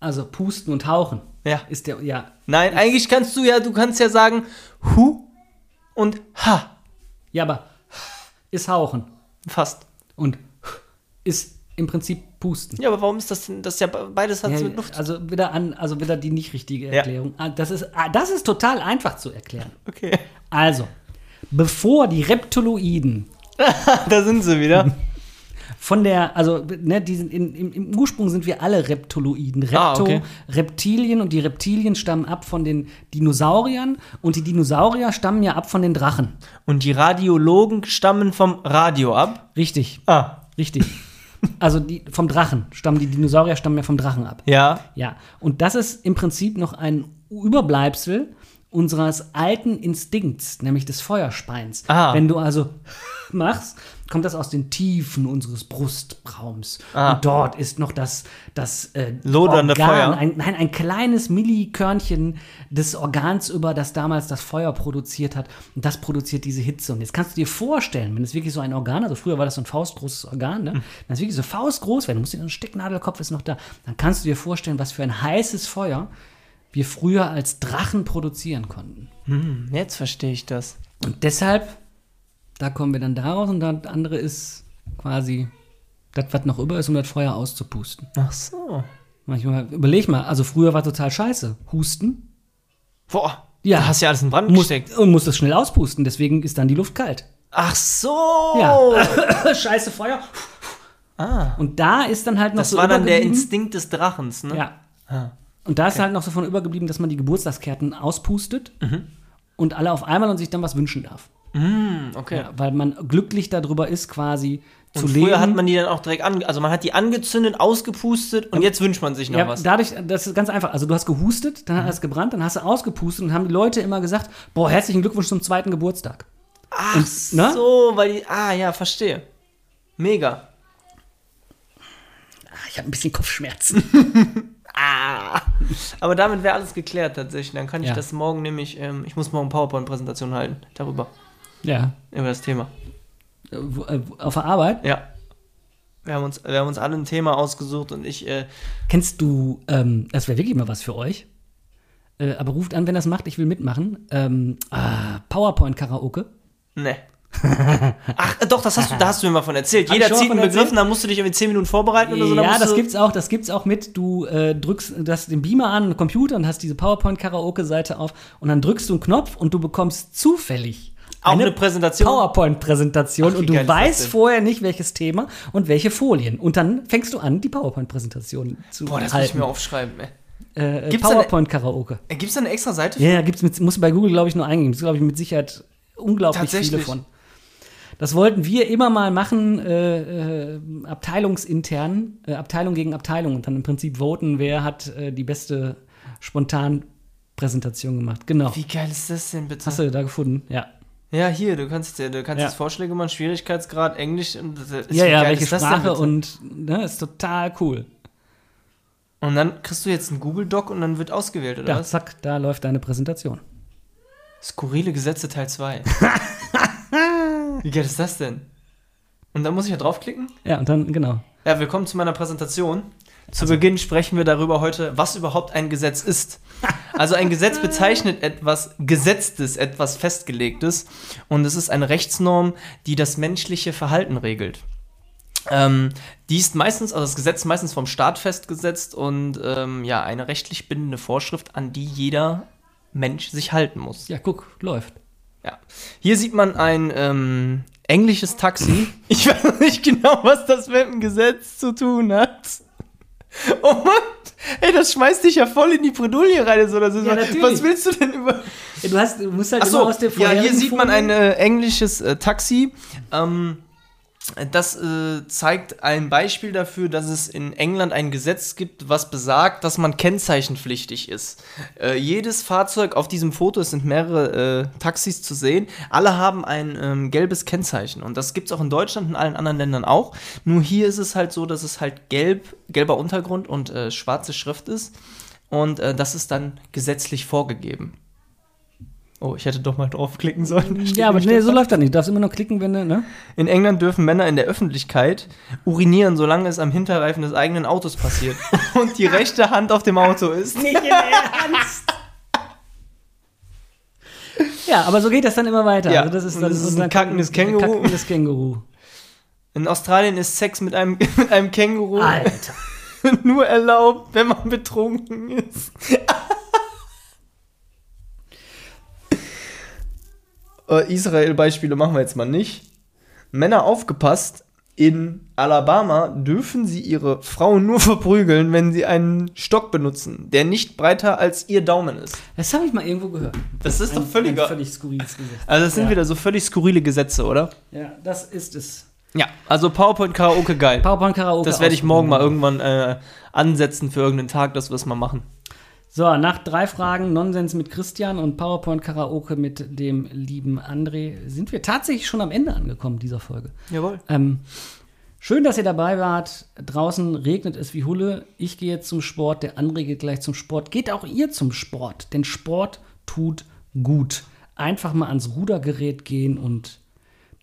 Also pusten und hauchen. Ja. Ist der, ja. Nein, eigentlich kannst du ja, du kannst ja sagen Hu und Ha. Ja, aber ist hauchen. Fast. Und ist im Prinzip pusten. Ja, aber warum ist das denn? Das ist ja beides hat Ja, mit Luft. also wieder an, also wieder die nicht richtige Ja. Erklärung. Ah, Das ist, ah, das ist total einfach zu erklären. Okay. Also, bevor die Reptiloiden da sind sie wieder. von der, also ne, die sind in, im, im Ursprung sind wir alle Reptiloiden. Repto, Ah, okay. Reptilien und die Reptilien stammen ab von den Dinosauriern und die Dinosaurier stammen ja ab von den Drachen. Und die Radiologen stammen vom Radio ab. Richtig, Ah. richtig. also die, vom Drachen stammen die Dinosaurier stammen ja vom Drachen ab. Ja. Ja, und das ist im Prinzip noch ein Überbleibsel unseres alten Instinkts, nämlich des Feuerspeins. Ah. Wenn du also machst, kommt das aus den Tiefen unseres Brustraums. Ah. Und dort ist noch das, das äh, Lodernde Feuer. Ein, nein, ein kleines Millikörnchen des Organs über, das damals das Feuer produziert hat. Und das produziert diese Hitze. Und jetzt kannst du dir vorstellen, wenn es wirklich so ein Organ, also früher war das so ein faustgroßes Organ, ne? wenn es wirklich so faustgroß wäre, du musst dir einen Stecknadelkopf ist noch da, dann kannst du dir vorstellen, was für ein heißes Feuer wir früher als Drachen produzieren konnten. Hm, jetzt verstehe ich das. Und deshalb, da kommen wir dann daraus und das andere ist quasi das, was noch über ist, um das Feuer auszupusten. Ach so. Manchmal, überleg mal, also früher war total scheiße. Husten. Boah. Ja. Da hast ja alles in Brand Muss, gesteckt. und muss das schnell auspusten, deswegen ist dann die Luft kalt. Ach so. Ja. Scheiße Feuer. Ah. Und da ist dann halt noch Das so war dann der Instinkt des Drachens, ne? Ja. Ah. Und da ist halt noch so von übergeblieben, dass man die Geburtstagskerzen auspustet Mhm. und alle auf einmal und sich dann was wünschen darf. Hm, okay. Ja, weil man glücklich darüber ist, quasi zu Und leben. früher hat man die dann auch direkt an, also man hat die angezündet, ausgepustet und jetzt wünscht man sich noch ja, was. dadurch, das ist ganz einfach. Also du hast gehustet, dann hat es gebrannt, dann hast du ausgepustet und haben die Leute immer gesagt, boah, herzlichen Glückwunsch zum zweiten Geburtstag. Ach ne? so, weil die, ah ja, verstehe. Mega. Ah, Ich habe ein bisschen Kopfschmerzen. Ah. Aber damit wäre alles geklärt tatsächlich. Dann kann ich Ja. das morgen nämlich, ähm, ich muss morgen PowerPoint-Präsentation halten darüber, ja. über das Thema. Äh, äh, Auf der Arbeit. Ja. Wir haben uns, wir haben uns alle ein Thema ausgesucht und ich, äh, Kennst du, ähm, das wäre wirklich mal was für euch. Äh, aber ruft an, wenn das macht, ich will mitmachen. Ähm, ah, PowerPoint-Karaoke. ne. Ach, äh, doch, das hast du, da hast du mir mal von erzählt. Jeder zieht einen Begriff, dann musst du dich irgendwie 10 Minuten vorbereiten oder so. ja, das gibt's auch, das gibt's auch mit. Du äh, drückst das, den Beamer an, einen Computer und hast diese PowerPoint-Karaoke-Seite auf und dann drückst du einen Knopf und du bekommst zufällig Auch eine Präsentation? PowerPoint-Präsentation und du weißt vorher nicht, welches Thema und welche Folien. Und dann fängst du an, die PowerPoint-Präsentation zu Boah, das muss ich halten. mir aufschreiben, ey. äh, eine- PowerPoint-Karaoke. Äh, Gibt's da eine extra Seite? Ja, ja, gibt's mit, musst du bei Google, glaube ich, nur eingeben. Das glaube ich, mit Sicherheit unglaublich viele von. Das wollten wir immer mal machen, äh, äh, abteilungsintern, äh, Abteilung gegen Abteilung und dann im Prinzip voten, wer hat äh, die beste Spontanpräsentation gemacht. Genau. Wie geil ist das denn bitte? Hast du da gefunden? Ja. Ja, hier, du kannst, dir- du kannst Ja. jetzt Vorschläge machen, Schwierigkeitsgrad, Englisch. Und das ist- ja, ja, geil welche Sprache und ne, ist total cool. Und dann kriegst du jetzt einen Google-Doc und dann wird ausgewählt, oder Ja, was? zack, da läuft deine Präsentation. Skurrile Gesetze Teil 2. Wie geil ist das denn? Und dann muss ich ja draufklicken? Ja, und dann, genau. Ja, willkommen zu meiner Präsentation. Zu Beginn sprechen wir darüber heute, was überhaupt ein Gesetz ist. Also ein Gesetz bezeichnet etwas Gesetztes, etwas Festgelegtes. Und es ist eine Rechtsnorm, die das menschliche Verhalten regelt. Ähm, die ist meistens, also das Gesetz ist meistens vom Staat festgesetzt und ähm, ja, eine rechtlich bindende Vorschrift, an die jeder Mensch sich halten muss. Ja, guck, läuft. Ja. Hier sieht man ein ähm, englisches Taxi. Ich weiß nicht genau, was das mit dem Gesetz zu tun hat. Oh Mann, Ey, das schmeißt dich ja voll in die Bredouille rein. So, das ist Ja, natürlich. was willst du denn über. Ja, Du, hast, du musst halt Achso, immer aus der ja, hier sieht man ein äh, englisches äh, Taxi. Ähm, das äh, zeigt ein Beispiel dafür, dass es in England ein Gesetz gibt, was besagt, dass man kennzeichenpflichtig ist. Äh, jedes Fahrzeug auf diesem Foto, es sind mehrere äh, Taxis zu sehen, alle haben ein ähm, gelbes Kennzeichen. Und das gibt es auch in Deutschland und allen anderen Ländern auch. Nur hier ist es halt so, dass es halt gelb, gelber Untergrund und äh, schwarze Schrift ist. Und äh, das ist dann gesetzlich vorgegeben. Oh, ich hätte doch mal draufklicken sollen. Ja, aber nee, so läuft das nicht. Du darfst immer nur klicken, wenn du, ne? In England dürfen Männer in der Öffentlichkeit urinieren, solange es am Hinterreifen des eigenen Autos passiert und die rechte Hand auf dem Auto ist. Nicht im Ernst. Ja, aber so geht das dann immer weiter. Ja, Also das ist dann das ist ein kackendes Känguru. Kackendes Känguru. In Australien ist Sex mit einem, mit einem Känguru Alter. nur erlaubt, wenn man betrunken ist. Äh, Israel-Beispiele machen wir jetzt mal nicht. Männer aufgepasst, in Alabama dürfen sie ihre Frauen nur verprügeln, wenn sie einen Stock benutzen, der nicht breiter als ihr Daumen ist. Das habe ich mal irgendwo gehört. Das ist Ein- doch völliger. Ein völlig skurriles Gesetz. Also das sind Ja. wieder so völlig skurrile Gesetze, oder? Ja, das ist es. Ja. Also PowerPoint Karaoke geil. PowerPoint Karaoke. Das werde ich morgen mal irgendwann äh, ansetzen für irgendeinen Tag, dass wir es mal machen. So, nach drei Fragen Nonsens mit Christian und PowerPoint Karaoke mit dem lieben André sind wir tatsächlich schon am Ende angekommen dieser Folge. Jawohl. Ähm, schön, dass ihr dabei wart. Draußen regnet es wie Hulle. Ich gehe jetzt zum Sport, der André geht gleich zum Sport. Geht auch ihr zum Sport, denn Sport tut gut. Einfach mal ans Rudergerät gehen und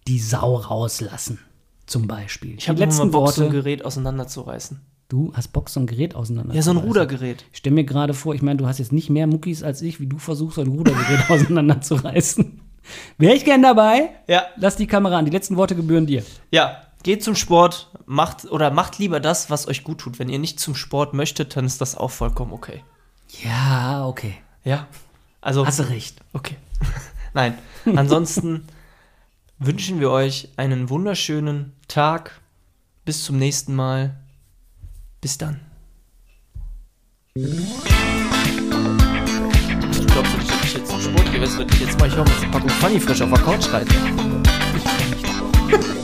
die Sau rauslassen. Zum Beispiel. Ich habe die mal letzten so ein Worte. Gerät auseinanderzureißen. Du hast Bock, so ein Gerät auseinander Ja, so ein. Rudergerät. Ich stelle mir gerade vor, ich meine, du hast jetzt nicht mehr Muckis als ich, wie du versuchst, ein Rudergerät auseinanderzureißen. Wäre ich gern dabei? Ja. Lass die Kamera an. Die letzten Worte gebühren dir. Ja, geht zum Sport, macht oder macht lieber das, was euch gut tut. Wenn ihr nicht zum Sport möchtet, dann ist das auch vollkommen okay. Ja, okay. Ja. Also Hast du recht. okay. Nein, ansonsten wünschen wir euch einen wunderschönen Tag. Bis zum nächsten Mal. Bis dann. Du glaubst nicht, dass ich jetzt zum Sport du, was ich jetzt mache? Ich mache jetzt eine Packung Funny Frisch auf der Couch rein. Ich nicht.